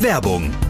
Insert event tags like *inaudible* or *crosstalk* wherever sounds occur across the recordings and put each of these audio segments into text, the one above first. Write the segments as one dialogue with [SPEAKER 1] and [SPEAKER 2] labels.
[SPEAKER 1] Werbung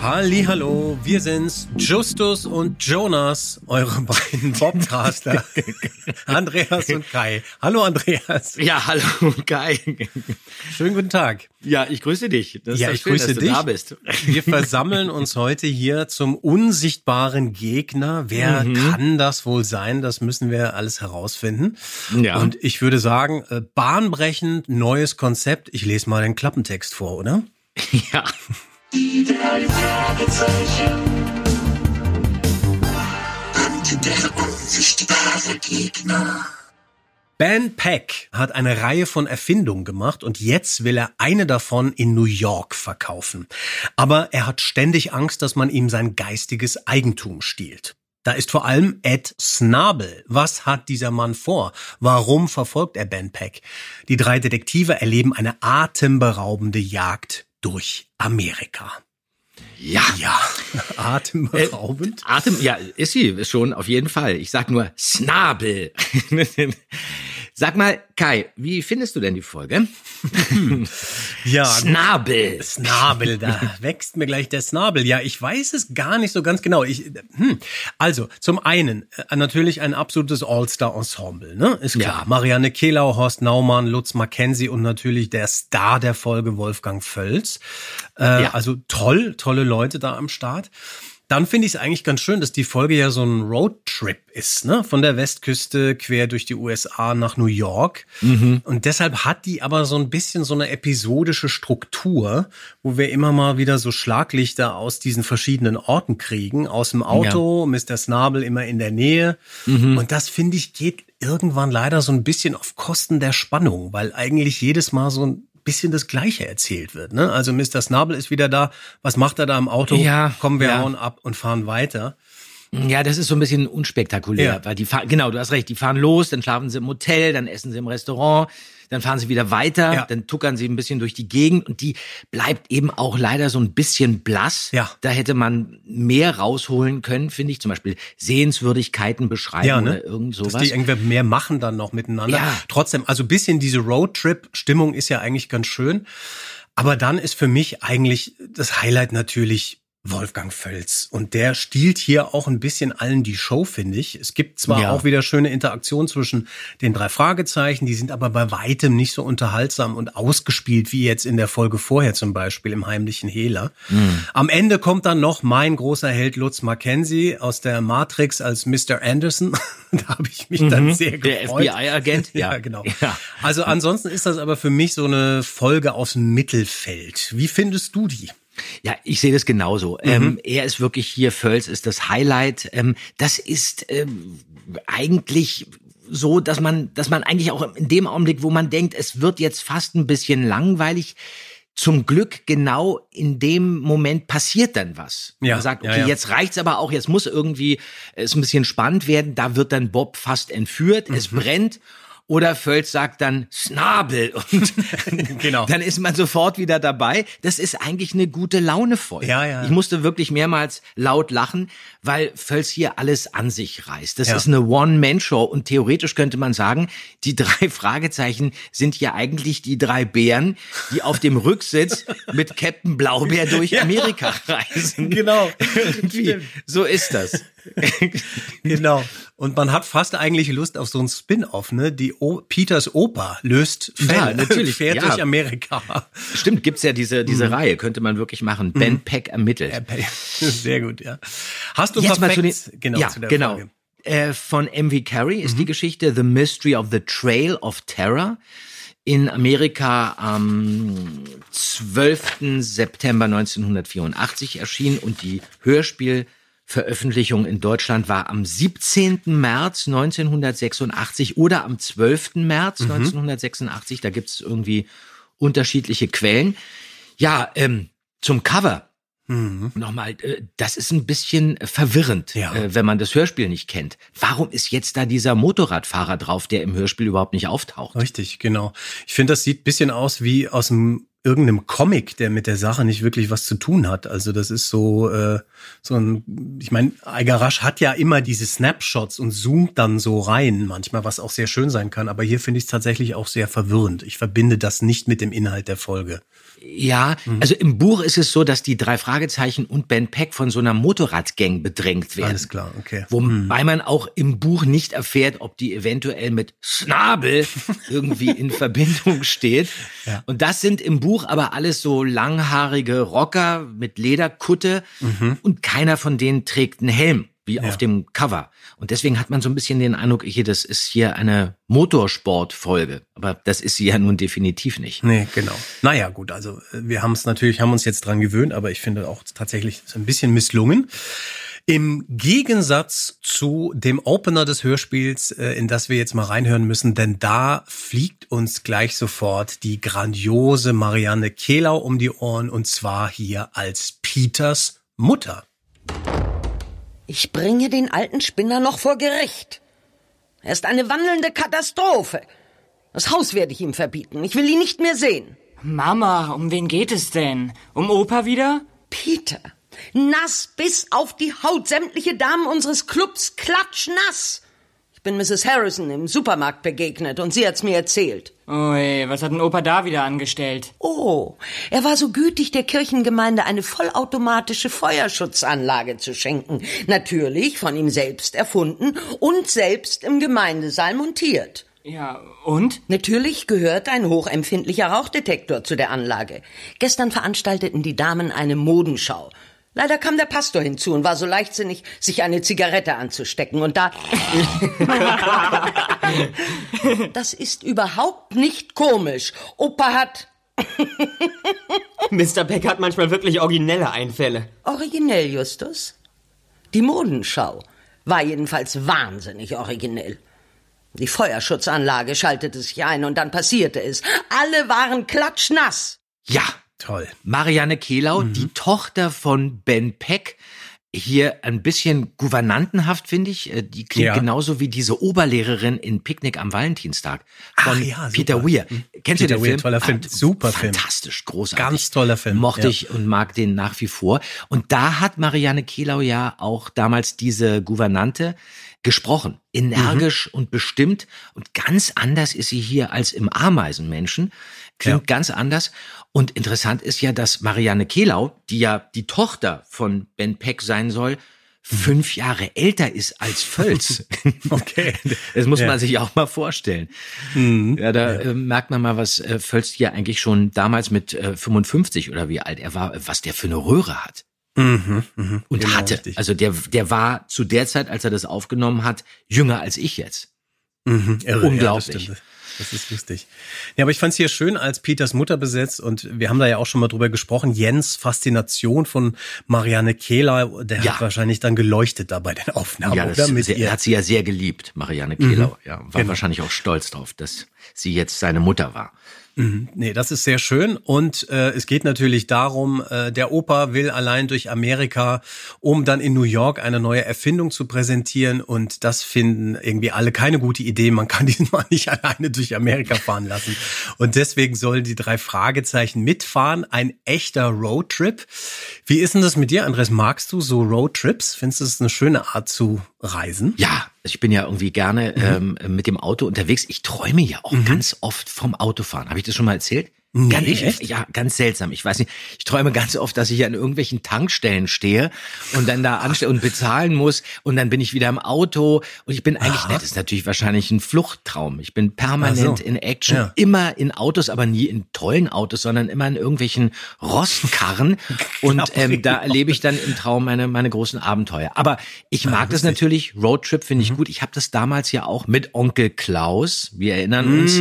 [SPEAKER 2] Hallo, wir sind's, Justus und Jonas, eure *laughs* beiden Bobcaster. *laughs* Andreas und Kai. Hallo Andreas.
[SPEAKER 3] Ja, hallo, Kai.
[SPEAKER 2] Schönen guten Tag.
[SPEAKER 3] Ja, ich grüße dich. Das ist
[SPEAKER 2] Ja, ich
[SPEAKER 3] schön,
[SPEAKER 2] grüße
[SPEAKER 3] dass du
[SPEAKER 2] dich.
[SPEAKER 3] da bist.
[SPEAKER 2] Wir versammeln uns heute hier zum unsichtbaren Gegner. Wer kann das wohl sein? Das müssen wir alles herausfinden.
[SPEAKER 3] Ja.
[SPEAKER 2] Und ich würde sagen, äh, bahnbrechend, neues Konzept. Ich lese mal den Klappentext vor, oder? *laughs*
[SPEAKER 3] Ja.
[SPEAKER 4] Die drei Fragezeichen. Und der unsichtbare Gegner.
[SPEAKER 2] Ben Peck hat eine Reihe von Erfindungen gemacht und jetzt will er eine davon in New York verkaufen. Aber er hat ständig Angst, dass man ihm sein geistiges Eigentum stiehlt. Da ist vor allem Ed Snabel. Was hat dieser Mann vor? Warum verfolgt er Ben Peck? Die drei Detektive erleben eine atemberaubende Jagd durch Amerika.
[SPEAKER 3] Ja.
[SPEAKER 2] Ja, *laughs* atemberaubend.
[SPEAKER 3] Atem, ja, ist sie schon, auf jeden Fall. Ich sag nur Snabel. *laughs* sag mal, Kai, wie findest du denn die Folge? *laughs*
[SPEAKER 2] ja,
[SPEAKER 3] Snabel.
[SPEAKER 2] Snabel, da *laughs* wächst mir gleich der Snabel. Ja, ich weiß es gar nicht so ganz genau. Ich, hm. Also, zum einen, äh, natürlich ein absolutes All-Star-Ensemble, ne? Ist klar.
[SPEAKER 3] Ja.
[SPEAKER 2] Marianne Kehlau, Horst Naumann, Lutz Mackenzie und natürlich der Star der Folge, Wolfgang Völz. Äh,
[SPEAKER 3] Ja.
[SPEAKER 2] Also toll, tolle Leute da am Start. Dann finde ich es eigentlich ganz schön, dass die Folge ja so ein Roadtrip ist, ne? Von der Westküste quer durch die USA nach New York. Und deshalb hat die aber so ein bisschen so eine episodische Struktur, wo wir immer mal wieder so Schlaglichter aus diesen verschiedenen Orten kriegen. Aus dem Auto, Mr. Snabel immer in der Nähe. Und das finde ich geht irgendwann leider so ein bisschen auf Kosten der Spannung, weil eigentlich jedes Mal so ein bisschen das Gleiche erzählt wird. Ne? Also Mr. Snabel ist wieder da. Was macht er da im Auto?
[SPEAKER 3] Ja,
[SPEAKER 2] Kommen wir
[SPEAKER 3] ja.
[SPEAKER 2] hauen ab und fahren weiter.
[SPEAKER 3] Ja, das ist so ein bisschen unspektakulär,
[SPEAKER 2] Ja.
[SPEAKER 3] weil die fahren, genau, du hast recht, die fahren los, dann schlafen sie im Hotel, dann essen sie im Restaurant, dann fahren sie wieder weiter,
[SPEAKER 2] Ja.
[SPEAKER 3] dann tuckern sie ein bisschen durch die Gegend und die bleibt eben auch leider so ein bisschen blass.
[SPEAKER 2] Ja.
[SPEAKER 3] Da hätte man mehr rausholen können, finde ich, zum Beispiel Sehenswürdigkeiten beschreiben
[SPEAKER 2] Ja, ne?
[SPEAKER 3] oder irgend sowas.
[SPEAKER 2] Dass die irgendwie mehr machen dann noch miteinander.
[SPEAKER 3] Ja.
[SPEAKER 2] Trotzdem, also ein bisschen diese Roadtrip-Stimmung ist ja eigentlich ganz schön. Aber dann ist für mich eigentlich das Highlight natürlich Wolfgang Völz. Und der stiehlt hier auch ein bisschen allen die Show, finde ich. Es gibt zwar
[SPEAKER 3] Ja.
[SPEAKER 2] auch wieder schöne Interaktion zwischen den drei Fragezeichen, die sind aber bei weitem nicht so unterhaltsam und ausgespielt wie jetzt in der Folge vorher zum Beispiel im heimlichen Hehler.
[SPEAKER 3] Hm.
[SPEAKER 2] Am Ende kommt dann noch mein großer Held Lutz Mackenzie aus der Matrix als Mr. Anderson. *laughs* da habe ich mich dann sehr
[SPEAKER 3] Mhm. Der
[SPEAKER 2] gefreut.
[SPEAKER 3] FBI-Agent, *laughs*
[SPEAKER 2] Ja,
[SPEAKER 3] ja.
[SPEAKER 2] genau.
[SPEAKER 3] Ja.
[SPEAKER 2] Also ansonsten ist das aber für mich so eine Folge aus dem Mittelfeld. Wie findest du die?
[SPEAKER 3] Ja, ich sehe das genauso.
[SPEAKER 2] Mhm.
[SPEAKER 3] Ähm, er ist wirklich hier, Völz ist das Highlight. Ähm, das ist ähm, eigentlich so, dass man, dass man eigentlich auch in dem Augenblick, wo man denkt, es wird jetzt fast ein bisschen langweilig, zum Glück genau in dem Moment passiert dann was.
[SPEAKER 2] Ja,
[SPEAKER 3] man sagt,
[SPEAKER 2] ja,
[SPEAKER 3] okay,
[SPEAKER 2] ja.
[SPEAKER 3] jetzt reicht's aber auch, jetzt muss irgendwie es ein bisschen spannend werden. Da wird dann Bob fast entführt, es
[SPEAKER 2] Mhm.
[SPEAKER 3] brennt. Oder Völz sagt dann Snabel und *laughs*
[SPEAKER 2] Genau.
[SPEAKER 3] dann ist man sofort wieder dabei. Das ist eigentlich eine gute Laune-Folge.
[SPEAKER 2] Ja, ja.
[SPEAKER 3] Ich musste wirklich mehrmals laut lachen, weil Völz hier alles an sich reißt. Das
[SPEAKER 2] Ja.
[SPEAKER 3] ist eine One-Man-Show und theoretisch könnte man sagen, die drei *laughs* Fragezeichen sind hier eigentlich die drei Bären, die auf dem Rücksitz mit Captain Blaubeer durch *laughs* Amerika reisen.
[SPEAKER 2] Genau.
[SPEAKER 3] Irgendwie. So ist das. *laughs*
[SPEAKER 2] Genau. Und man hat fast eigentlich Lust auf so ein Spin-off, ne? Die o Peters Oper löst Fälle,
[SPEAKER 3] Ja, natürlich,
[SPEAKER 2] fährt
[SPEAKER 3] ja.
[SPEAKER 2] durch Amerika.
[SPEAKER 3] Stimmt, gibt's ja diese, diese
[SPEAKER 2] Mhm.
[SPEAKER 3] Reihe, könnte man wirklich machen. Ben Peck ermittelt. *laughs*
[SPEAKER 2] Sehr gut, ja. Hast du
[SPEAKER 3] Jetzt mal zu den,
[SPEAKER 2] genau,
[SPEAKER 3] ja,
[SPEAKER 2] zu der
[SPEAKER 3] genau.
[SPEAKER 2] Mhm.
[SPEAKER 3] Äh, von M.V. Carey ist die Geschichte The Mystery of the Trail of Terror in Amerika am 12. September 1984 erschienen und die Hörspielveröffentlichung in Deutschland war am 17. März 1986 oder am 12. März
[SPEAKER 2] Mhm.
[SPEAKER 3] 1986. Da gibt's irgendwie unterschiedliche Quellen. Ja, ähm, zum Cover. Nochmal, äh, das ist ein bisschen verwirrend,
[SPEAKER 2] Ja.
[SPEAKER 3] äh, wenn man das Hörspiel nicht kennt. Warum ist jetzt da dieser Motorradfahrer drauf, der im Hörspiel überhaupt nicht auftaucht?
[SPEAKER 2] Richtig, genau. Ich finde, das sieht bisschen aus wie aus einem irgendeinem Comic, der mit der Sache nicht wirklich was zu tun hat. Also das ist so äh, so ein, ich meine, Eigarasch hat ja immer diese Snapshots und zoomt dann so rein, manchmal, was auch sehr schön sein kann. Aber hier finde ich es tatsächlich auch sehr verwirrend. Ich verbinde das nicht mit dem Inhalt der Folge.
[SPEAKER 3] Ja, also im Buch ist es so, dass die drei Fragezeichen und Ben Peck von so einer Motorradgang bedrängt werden.
[SPEAKER 2] Alles klar, okay.
[SPEAKER 3] Wobei man auch im Buch nicht erfährt, ob die eventuell mit Schnabel *laughs* irgendwie in Verbindung steht.
[SPEAKER 2] Ja.
[SPEAKER 3] Und das sind im Buch aber alles so langhaarige Rocker mit Lederkutte und keiner von denen trägt einen Helm, wie auf dem Cover. Und deswegen hat man so ein bisschen den Eindruck, hier, das ist hier eine Motorsportfolge. Aber das ist sie ja nun definitiv nicht.
[SPEAKER 2] Nee, genau. Naja, gut, also äh, wir haben es natürlich, haben uns jetzt dran gewöhnt, aber ich finde auch tatsächlich so ein bisschen misslungen. Im Gegensatz zu dem Opener des Hörspiels, äh, in das wir jetzt mal reinhören müssen, denn da fliegt uns gleich sofort die grandiose Marianne Kehlau um die Ohren und zwar hier als Peters Mutter.
[SPEAKER 1] Ich bringe den alten Spinner noch vor Gericht. Er ist eine wandelnde Katastrophe. Das Haus werde ich ihm verbieten. Ich will ihn nicht mehr sehen.
[SPEAKER 5] Mama, um wen geht es denn? Um Opa wieder?
[SPEAKER 1] Peter, nass bis auf die Haut. Sämtliche Damen unseres Clubs klatschnass. Ich bin Mrs. Harrison im Supermarkt begegnet und sie hat's mir erzählt.
[SPEAKER 5] Ui, was hat denn Opa da wieder angestellt?
[SPEAKER 1] Oh, er war so gütig, der Kirchengemeinde eine vollautomatische Feuerschutzanlage zu schenken. Natürlich von ihm selbst erfunden und selbst im Gemeindesaal montiert.
[SPEAKER 5] Ja, und?
[SPEAKER 1] Natürlich gehört ein hochempfindlicher Rauchdetektor zu der Anlage. Gestern veranstalteten die Damen eine Modenschau. Leider kam der Pastor hinzu und war so leichtsinnig, sich eine Zigarette anzustecken. Und da. *laughs* das ist überhaupt nicht komisch. Opa hat *laughs*
[SPEAKER 6] Mr. Peck hat manchmal wirklich originelle Einfälle.
[SPEAKER 1] originell, Justus. Die Modenschau war jedenfalls wahnsinnig originell. Die Feuerschutzanlage schaltete sich ein und dann passierte es. Alle waren klatschnass.
[SPEAKER 3] Ja,
[SPEAKER 2] Toll.
[SPEAKER 3] Marianne Kehlau,
[SPEAKER 2] Mhm.
[SPEAKER 3] die Tochter von Ben Peck, hier ein bisschen gouvernantenhaft, finde ich. Äh, Die klingt
[SPEAKER 2] Ja.
[SPEAKER 3] genauso wie diese Oberlehrerin in Picknick am Valentinstag von
[SPEAKER 2] Ach ja.
[SPEAKER 3] Peter Weir.
[SPEAKER 2] Hm.
[SPEAKER 3] Kennst
[SPEAKER 2] Peter
[SPEAKER 3] du den
[SPEAKER 2] Weir,
[SPEAKER 3] Film?
[SPEAKER 2] toller Film.
[SPEAKER 3] Ah,
[SPEAKER 2] Super Film.
[SPEAKER 3] Fantastisch, großartig.
[SPEAKER 2] Ganz toller Film,
[SPEAKER 3] Mochte
[SPEAKER 2] ja.
[SPEAKER 3] ich und mag den nach wie vor. Und da hat Marianne Kehlau ja auch damals diese Gouvernante gesprochen. Energisch
[SPEAKER 2] Mhm.
[SPEAKER 3] und bestimmt. Und ganz anders ist sie hier als im Ameisenmenschen. Klingt
[SPEAKER 2] Ja.
[SPEAKER 3] ganz anders. Und interessant ist ja, dass Marianne Kehlau, die ja die Tochter von Ben Peck sein soll, fünf Jahre älter ist als Völz. *laughs*
[SPEAKER 2] Okay.
[SPEAKER 3] Das muss
[SPEAKER 2] Ja.
[SPEAKER 3] man sich auch mal vorstellen.
[SPEAKER 2] Mhm.
[SPEAKER 3] Ja, da äh, merkt man mal, was äh, Völz hier eigentlich schon damals mit äh, 55 oder wie alt er war, äh, was der für eine Röhre hat
[SPEAKER 2] Mhm, mhm.
[SPEAKER 3] und
[SPEAKER 2] Genau,
[SPEAKER 3] hatte.
[SPEAKER 2] richtig.
[SPEAKER 3] Also der, der war zu der Zeit, als er das aufgenommen hat, jünger als ich jetzt.
[SPEAKER 2] Mhm, irre,
[SPEAKER 3] Unglaublich.
[SPEAKER 2] Ja, das, ist lustig. Ja, aber ich fand es hier schön als Peters Mutter besetzt und wir haben da ja auch schon mal drüber gesprochen. Jens Faszination von Marianne Kehler, der
[SPEAKER 3] Ja.
[SPEAKER 2] hat wahrscheinlich dann geleuchtet da bei den Aufnahmen,
[SPEAKER 3] Ja,
[SPEAKER 2] oder?
[SPEAKER 3] das
[SPEAKER 2] Mit
[SPEAKER 3] sehr,
[SPEAKER 2] ihr.
[SPEAKER 3] er hat sie ja sehr geliebt, Marianne Kehlau. Ja, war
[SPEAKER 2] Genau.
[SPEAKER 3] wahrscheinlich auch stolz drauf, dass sie jetzt seine Mutter war.
[SPEAKER 2] Nee, das ist sehr schön. Und äh, es geht natürlich darum, äh, der Opa will allein durch Amerika, um dann in New York eine neue Erfindung zu präsentieren. Und das finden irgendwie alle keine gute Idee. Man kann *laughs* diesen Mann nicht alleine durch Amerika fahren lassen. Und deswegen sollen die drei Fragezeichen mitfahren. Ein echter Roadtrip. Wie ist denn das mit dir, Andres? Magst du so Roadtrips? Findest du es eine schöne Art zu reisen?
[SPEAKER 3] Ja, ich bin ja irgendwie gerne
[SPEAKER 2] Mhm.
[SPEAKER 3] ähm, mit dem Auto unterwegs. Ich träume ja auch ganz oft vom Autofahren. Habe ich das schon mal erzählt?
[SPEAKER 2] Nee,
[SPEAKER 3] ganz,
[SPEAKER 2] echt?
[SPEAKER 3] Ja, ganz seltsam. Ich weiß nicht. Ich träume ganz oft, dass ich an irgendwelchen Tankstellen stehe und dann da anstehe und bezahlen muss und dann bin ich wieder im Auto und ich bin eigentlich,
[SPEAKER 2] Aha.
[SPEAKER 3] das ist natürlich wahrscheinlich ein Fluchttraum. Ich bin permanent
[SPEAKER 2] so.
[SPEAKER 3] in Action,
[SPEAKER 2] Ja.
[SPEAKER 3] immer in Autos, aber nie in tollen Autos, sondern immer in irgendwelchen Rostkarren *laughs* und ähm, da erlebe ich dann im Traum meine, meine großen Abenteuer. Aber ich mag das
[SPEAKER 2] lustig.
[SPEAKER 3] natürlich. Roadtrip finde
[SPEAKER 2] Mhm.
[SPEAKER 3] ich gut. Ich habe das damals ja auch mit Onkel Klaus, wir erinnern uns,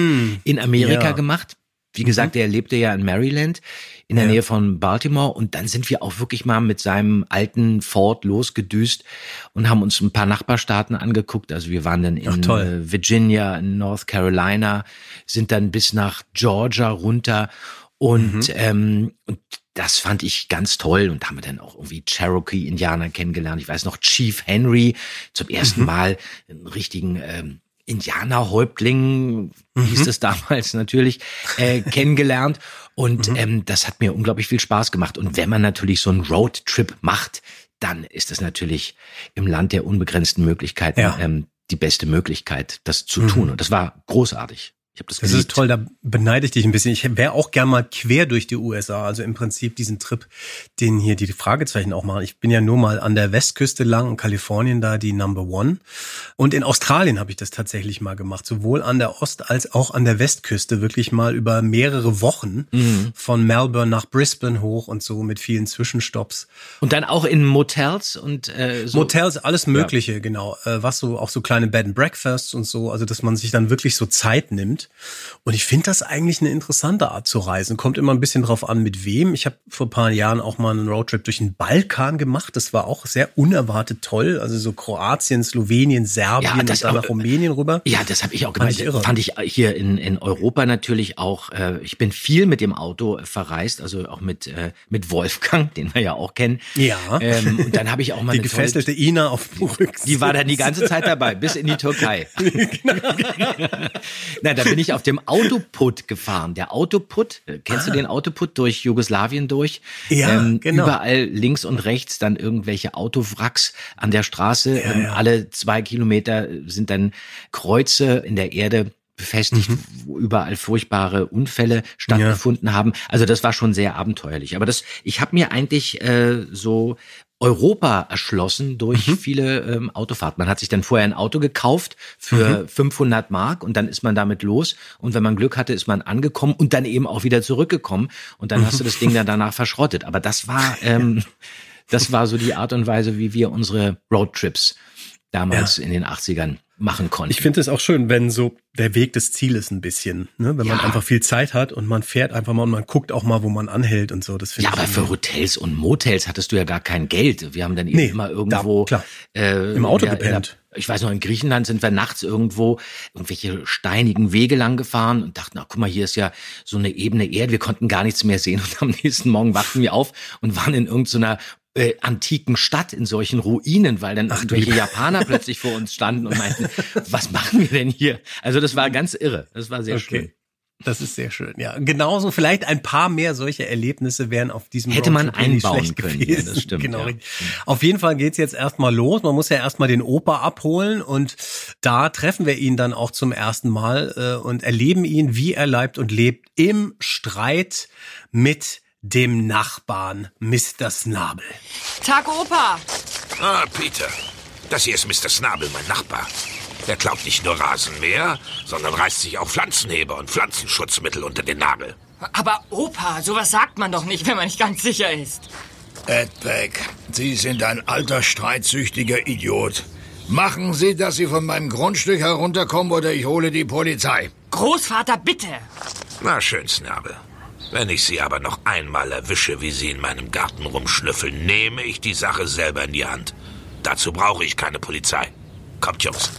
[SPEAKER 3] in Amerika
[SPEAKER 2] Mm. Ja. Mhm.
[SPEAKER 3] gemacht. Wie gesagt, er lebte ja in Maryland, in der
[SPEAKER 2] Ja.
[SPEAKER 3] Nähe von Baltimore. Und dann sind wir auch wirklich mal mit seinem alten Ford losgedüst und haben uns ein paar Nachbarstaaten angeguckt. Also wir waren dann
[SPEAKER 2] Ach,
[SPEAKER 3] in
[SPEAKER 2] toll.
[SPEAKER 3] äh, Virginia, in North Carolina, sind dann bis nach Georgia runter. Und,
[SPEAKER 2] Mhm.
[SPEAKER 3] ähm, und das fand ich ganz toll. Und da haben wir dann auch irgendwie Cherokee-Indianer kennengelernt. Ich weiß noch, Chief Henry zum ersten
[SPEAKER 2] Mhm.
[SPEAKER 3] Mal einen richtigen ähm, Indianerhäuptling, hieß
[SPEAKER 2] Mhm.
[SPEAKER 3] es damals natürlich, äh, *laughs* kennengelernt. Und ähm, das hat mir unglaublich viel Spaß gemacht. Und wenn man natürlich so einen Roadtrip macht, dann ist das natürlich im Land der unbegrenzten Möglichkeiten
[SPEAKER 2] Ja.
[SPEAKER 3] ähm, die beste Möglichkeit, das zu tun. Und das war großartig. Ich habe das
[SPEAKER 2] Das
[SPEAKER 3] geliebt.
[SPEAKER 2] ist toll, da beneide ich dich ein bisschen. Ich wäre auch gern mal quer durch die USA, also im Prinzip diesen Trip, den hier die Fragezeichen auch machen. Ich bin ja nur mal an der Westküste lang, in Kalifornien da die Number One. Und in Australien habe ich das tatsächlich mal gemacht, sowohl an der Ost- als auch an der Westküste, wirklich mal über mehrere Wochen
[SPEAKER 3] Mhm.
[SPEAKER 2] von Melbourne nach Brisbane hoch und so mit vielen Zwischenstopps.
[SPEAKER 3] Und dann auch in Motels und äh, so.
[SPEAKER 2] Motels, alles Mögliche, genau. Äh, was so, auch so kleine Bed and Breakfasts und so, also dass man sich dann wirklich so Zeit nimmt. Und ich finde das eigentlich eine interessante Art zu reisen. Kommt immer ein bisschen drauf an, mit wem. Ich habe vor ein paar Jahren auch mal einen Roadtrip durch den Balkan gemacht. Das war auch sehr unerwartet toll. Also so Kroatien, Slowenien, Serbien
[SPEAKER 3] Ja,
[SPEAKER 2] und dann
[SPEAKER 3] auch-
[SPEAKER 2] nach Rumänien rüber.
[SPEAKER 3] Ja, das habe ich auch
[SPEAKER 2] Fand
[SPEAKER 3] gemacht.
[SPEAKER 2] ich irre.
[SPEAKER 3] Fand ich hier in, in Europa natürlich auch. Äh, ich bin viel mit dem Auto äh, verreist, also auch mit äh, mit Wolfgang, *laughs* den wir ja auch kennen.
[SPEAKER 2] Ja.
[SPEAKER 3] Ähm, und dann habe ich auch *laughs* mal
[SPEAKER 2] Die
[SPEAKER 3] eine tolle-
[SPEAKER 2] gefesselte Ina auf dem Rücksitz.
[SPEAKER 3] Die war dann die ganze Zeit dabei, bis in die Türkei. *laughs* Na, da bin ich auf dem Autoput gefahren. Der Autoput, äh, kennst du den Autoput durch Jugoslawien durch? Ähm,
[SPEAKER 2] Ja, genau.
[SPEAKER 3] Überall links und rechts dann irgendwelche Autowracks an der Straße. ähm,
[SPEAKER 2] ja.
[SPEAKER 3] Alle zwei Kilometer sind dann Kreuze in der Erde befestigt,
[SPEAKER 2] Mhm.
[SPEAKER 3] wo überall furchtbare Unfälle stattgefunden haben. Also das war schon sehr abenteuerlich. Aber das, ich habe mir eigentlich äh, so Europa erschlossen durch
[SPEAKER 2] Mhm.
[SPEAKER 3] viele ähm, Autofahrten. Man hat sich dann vorher ein Auto gekauft für
[SPEAKER 2] Mhm.
[SPEAKER 3] 500 Mark und dann ist man damit los. Und wenn man Glück hatte, ist man angekommen und dann eben auch wieder zurückgekommen. Und dann hast du das Ding dann danach verschrottet. Aber das war, *laughs* ähm, das war so die Art und Weise, wie wir unsere Roadtrips damals in den 80ern machen konnten.
[SPEAKER 2] Ich finde es auch schön, wenn so der Weg des Zieles ein bisschen, ne? wenn man
[SPEAKER 3] Ja.
[SPEAKER 2] einfach viel Zeit hat und man fährt einfach mal und man guckt auch mal, wo man anhält und so. Das finde
[SPEAKER 3] Ja,
[SPEAKER 2] ich
[SPEAKER 3] aber für Hotels und Motels hattest du ja gar kein Geld. Wir haben dann eben
[SPEAKER 2] Nee,
[SPEAKER 3] immer irgendwo
[SPEAKER 2] da-.
[SPEAKER 3] Äh,
[SPEAKER 2] Im Auto
[SPEAKER 3] ja,
[SPEAKER 2] gepennt.
[SPEAKER 3] der- Ich weiß noch, in Griechenland sind wir nachts irgendwo irgendwelche steinigen Wege lang gefahren und dachten, ach guck mal, hier ist ja so eine ebene Erde, wir konnten gar nichts mehr sehen *laughs* und am nächsten Morgen wachten wir auf und waren in irgendeiner äh, antiken Stadt in solchen Ruinen, weil dann irgendwelche Japaner plötzlich vor uns standen und meinten, *laughs* was machen wir denn hier? Also das war ganz irre. Das war sehr schön.
[SPEAKER 2] Das ist sehr schön, ja. Genauso, vielleicht ein paar mehr solche Erlebnisse wären auf diesem
[SPEAKER 3] Hätte man
[SPEAKER 2] Roadtrip nicht
[SPEAKER 3] einbauen
[SPEAKER 2] schlecht
[SPEAKER 3] können,
[SPEAKER 2] gewesen.
[SPEAKER 3] ja, das stimmt, *laughs*
[SPEAKER 2] Genau.
[SPEAKER 3] ja.
[SPEAKER 2] Auf jeden Fall geht's jetzt erstmal los. Man muss ja erstmal den Opa abholen und da treffen wir ihn dann auch zum ersten Mal äh, und erleben ihn, wie er leibt und lebt im Streit mit dem Nachbarn Mr. Snabel.
[SPEAKER 5] Tag, Opa.
[SPEAKER 7] Ah, Peter. Das hier ist Mr. Snabel, mein Nachbar. Der klaut nicht nur Rasenmäher, sondern reißt sich auch Pflanzenheber und Pflanzenschutzmittel unter den Nagel.
[SPEAKER 5] Aber Opa, sowas sagt man doch nicht, wenn man nicht ganz sicher ist.
[SPEAKER 8] Ed Beck, Sie sind ein alter, streitsüchtiger Idiot. Machen Sie, dass Sie von meinem Grundstück herunterkommen oder ich hole die Polizei.
[SPEAKER 5] Großvater, bitte.
[SPEAKER 7] Na schön, Snabel. Wenn ich Sie aber noch einmal erwische, wie Sie in meinem Garten rumschnüffeln, nehme ich die Sache selber in die Hand. Dazu brauche ich keine Polizei. Kommt, Jungs.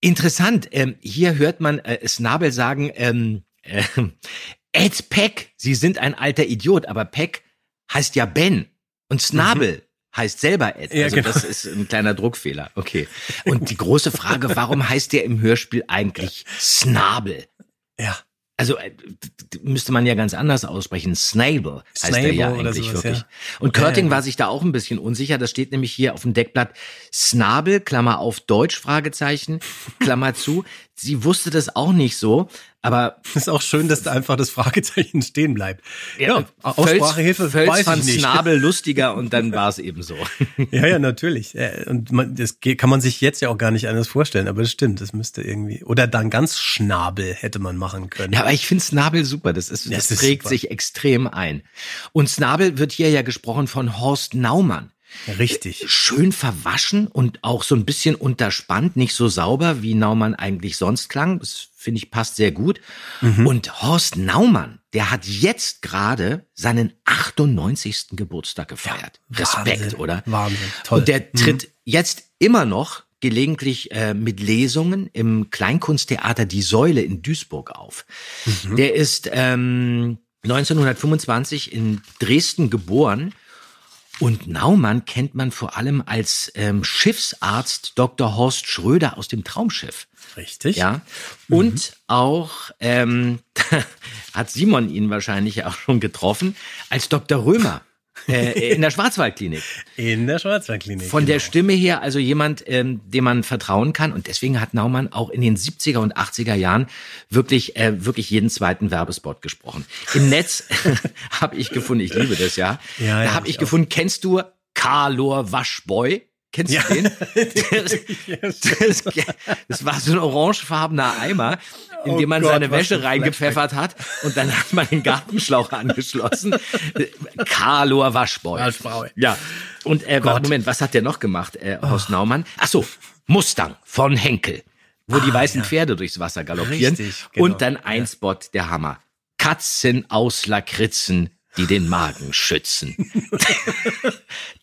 [SPEAKER 3] Interessant, ähm, hier hört man äh, Snabel sagen, ähm, äh, *laughs* Ed Peck, Sie sind ein alter Idiot, aber Peck heißt ja Ben und Snabel heißt selber Ed.
[SPEAKER 2] Ja,
[SPEAKER 3] Also
[SPEAKER 2] genau.
[SPEAKER 3] das ist ein kleiner Druckfehler. Okay. Und die große Frage, warum heißt der im Hörspiel eigentlich Snabel?
[SPEAKER 2] Ja.
[SPEAKER 3] Also äh, müsste man ja ganz anders aussprechen. Snable heißt er ja
[SPEAKER 2] Snable
[SPEAKER 3] eigentlich
[SPEAKER 2] sowas,
[SPEAKER 3] wirklich.
[SPEAKER 2] ja.
[SPEAKER 3] Und
[SPEAKER 2] Ja,
[SPEAKER 3] Körting
[SPEAKER 2] ja.
[SPEAKER 3] war sich da auch ein bisschen unsicher. Das steht nämlich hier auf dem Deckblatt Snabel, Klammer auf Deutsch, Fragezeichen, Klammer zu. Sie wusste das auch nicht so, aber *laughs*
[SPEAKER 2] Ist auch schön, dass da einfach das Fragezeichen stehen bleibt. Ja, Aussprachehilfe
[SPEAKER 3] Völz
[SPEAKER 2] weiß
[SPEAKER 3] fand
[SPEAKER 2] ich nicht.
[SPEAKER 3] Snabel lustiger und dann war es eben so. *laughs*
[SPEAKER 2] Ja, ja, natürlich. Und man, das kann man sich jetzt ja auch gar nicht anders vorstellen, aber das stimmt, das müsste irgendwie. Oder dann ganz Schnabel hätte man machen können.
[SPEAKER 3] Ja, aber ich finde Snabel super. Das, ist,
[SPEAKER 2] Ja,
[SPEAKER 3] das
[SPEAKER 2] es ist
[SPEAKER 3] prägt
[SPEAKER 2] super.
[SPEAKER 3] sich extrem ein. Und Snabel wird hier ja gesprochen von Horst Naumann.
[SPEAKER 2] Richtig.
[SPEAKER 3] schön verwaschen und auch so ein bisschen unterspannt, nicht so sauber, wie Naumann eigentlich sonst klang. Das finde ich passt sehr gut.
[SPEAKER 2] Mhm.
[SPEAKER 3] Und Horst Naumann, der hat jetzt gerade seinen 98. Geburtstag gefeiert. Respekt,
[SPEAKER 2] Wahnsinn.
[SPEAKER 3] oder?
[SPEAKER 2] Wahnsinn. Toll. Mhm.
[SPEAKER 3] Und der tritt jetzt immer noch gelegentlich äh, mit Lesungen im Kleinkunsttheater Die Säule in Duisburg auf.
[SPEAKER 2] Mhm.
[SPEAKER 3] Der ist ähm, 1925 in Dresden geboren und Naumann kennt man vor allem als ähm, Schiffsarzt Dr. Horst Schröder aus dem Traumschiff.
[SPEAKER 2] Richtig.
[SPEAKER 3] Ja. Und auch ähm, *laughs* hat Simon ihn wahrscheinlich auch schon getroffen als Dr. Römer äh, in der Schwarzwaldklinik.
[SPEAKER 2] In der Schwarzwaldklinik.
[SPEAKER 3] Von der
[SPEAKER 2] genau.
[SPEAKER 3] Stimme her also jemand, ähm, dem man vertrauen kann. Und deswegen hat Naumann auch in den 70er und 80er Jahren wirklich, äh, wirklich jeden zweiten Werbespot gesprochen. Im Netz *laughs* habe ich gefunden, ich liebe das ja.
[SPEAKER 2] Ja,
[SPEAKER 3] da
[SPEAKER 2] ja,
[SPEAKER 3] habe
[SPEAKER 2] ich
[SPEAKER 3] ich gefunden, kennst du Carlor Waschboy? Kennst
[SPEAKER 2] Ja.
[SPEAKER 3] du den? *laughs* Das, das, das war so ein orangefarbener Eimer, in
[SPEAKER 2] Oh
[SPEAKER 3] dem man
[SPEAKER 2] Gott,
[SPEAKER 3] seine Wäsche reingepfeffert hat und dann hat man den Gartenschlauch angeschlossen. Carlor Waschboy.
[SPEAKER 2] Waschboy.
[SPEAKER 3] Ja. Und äh,
[SPEAKER 2] Gott.
[SPEAKER 3] Moment, was hat der noch gemacht, äh, Horst Naumann? Ach so, Mustang von Henkel, wo die weißen Pferde durchs Wasser galoppieren.
[SPEAKER 2] Ah, Richtig, genau.
[SPEAKER 3] Und dann ein Spot, der Hammer. Katzen aus Lakritzen, die den Magen schützen. *laughs*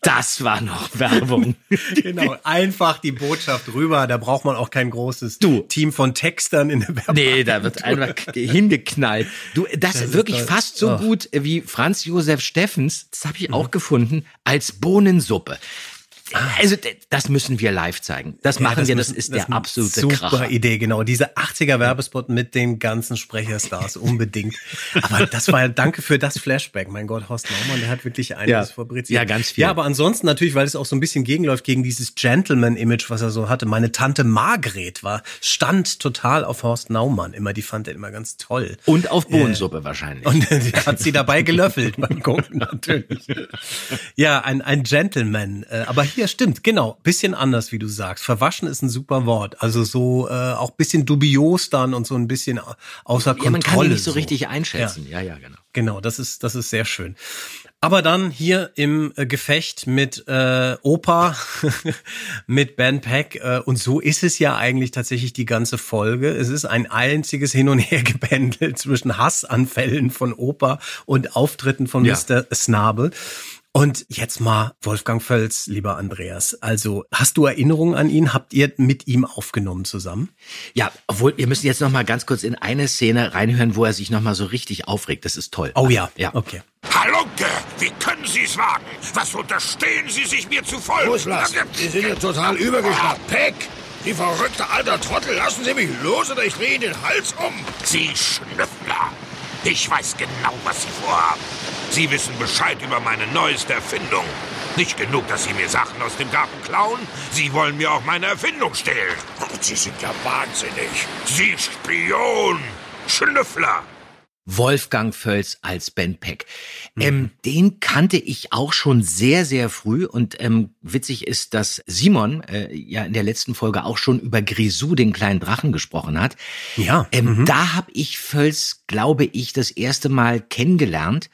[SPEAKER 3] das war noch Werbung. *laughs*
[SPEAKER 2] Genau, einfach die Botschaft rüber. Da braucht man auch kein großes
[SPEAKER 3] Du.
[SPEAKER 2] Team von Textern in der Werbung.
[SPEAKER 3] Nee, da wird *laughs* einfach hingeknallt. Du, das,
[SPEAKER 2] ist
[SPEAKER 3] wirklich
[SPEAKER 2] toll.
[SPEAKER 3] fast so
[SPEAKER 2] Oh.
[SPEAKER 3] gut wie Franz Josef Steffens, das habe ich auch gefunden, als Bohnensuppe. Also d- das müssen wir live zeigen. Das
[SPEAKER 2] Ja,
[SPEAKER 3] machen wir, das
[SPEAKER 2] müssen-
[SPEAKER 3] ist
[SPEAKER 2] das
[SPEAKER 3] der absolute
[SPEAKER 2] super
[SPEAKER 3] Kracher.
[SPEAKER 2] Idee, genau. Diese 80er Werbespot mit den ganzen Sprecherstars unbedingt. Aber das war danke für das Flashback. Mein Gott, Horst Naumann, der hat wirklich einiges
[SPEAKER 3] Ja.
[SPEAKER 2] fabriziert.
[SPEAKER 3] Ja, ganz viel.
[SPEAKER 2] Ja, aber ansonsten natürlich, weil es auch so ein bisschen gegenläuft gegen dieses Gentleman-Image, was er so hatte. Meine Tante Margret war, stand total auf Horst Naumann immer. Die fand er immer ganz toll.
[SPEAKER 3] Und auf Bohnensuppe wahrscheinlich.
[SPEAKER 2] Und *laughs* die hat sie dabei gelöffelt beim Gucken natürlich. *laughs* Ja, ein, ein Gentleman. Äh, Aber hier stimmt, genau, bisschen anders, wie du sagst. Verwaschen ist ein super Wort. Also so äh, auch bisschen dubios dann und so ein bisschen außer
[SPEAKER 3] ja, man
[SPEAKER 2] Kontrolle.
[SPEAKER 3] kann ihn nicht so richtig einschätzen. Ja, ja, genau.
[SPEAKER 2] Genau, das ist das ist sehr schön. Aber dann hier im äh, Gefecht mit äh, Opa, *laughs* mit Ben Peck äh, und so ist es ja eigentlich tatsächlich die ganze Folge. Es ist ein einziges Hin und Her gependelt *laughs* zwischen Hassanfällen von Opa und Auftritten von
[SPEAKER 3] Ja.
[SPEAKER 2] Mr. Snabel. Und jetzt mal Wolfgang Völz, lieber Andreas. Also hast du Erinnerungen an ihn? Habt ihr mit ihm aufgenommen zusammen?
[SPEAKER 3] Ja, obwohl wir müssen jetzt noch mal ganz kurz in eine Szene reinhören, wo er sich noch mal so richtig aufregt. Das ist toll.
[SPEAKER 2] Oh ja,
[SPEAKER 3] ja.
[SPEAKER 2] okay.
[SPEAKER 7] Hallo, Funke! Wie können Sie es wagen? Was unterstehen Sie sich mir zu folgen?
[SPEAKER 8] Loslassen. Sie sind ja total übergeschnappt. Peck! Die verrückte alter Trottel, lassen Sie mich los oder ich drehe Ihnen den Hals um.
[SPEAKER 7] Sie Schnüffler! Ich weiß genau, was Sie vorhaben. Sie wissen Bescheid über meine neueste Erfindung. Nicht genug, dass Sie mir Sachen aus dem Garten klauen, Sie wollen mir auch meine Erfindung stehlen.
[SPEAKER 8] Sie sind ja wahnsinnig.
[SPEAKER 7] Sie Spion! Schnüffler!
[SPEAKER 3] Wolfgang Völz als Ben Peck. Ähm, den kannte ich auch schon sehr, sehr früh und ähm, witzig ist, dass Simon äh, ja in der letzten Folge auch schon über Grisou, den kleinen Drachen, gesprochen hat.
[SPEAKER 2] Ja.
[SPEAKER 3] Ähm, Da habe ich Völz, glaube ich, das erste Mal kennengelernt,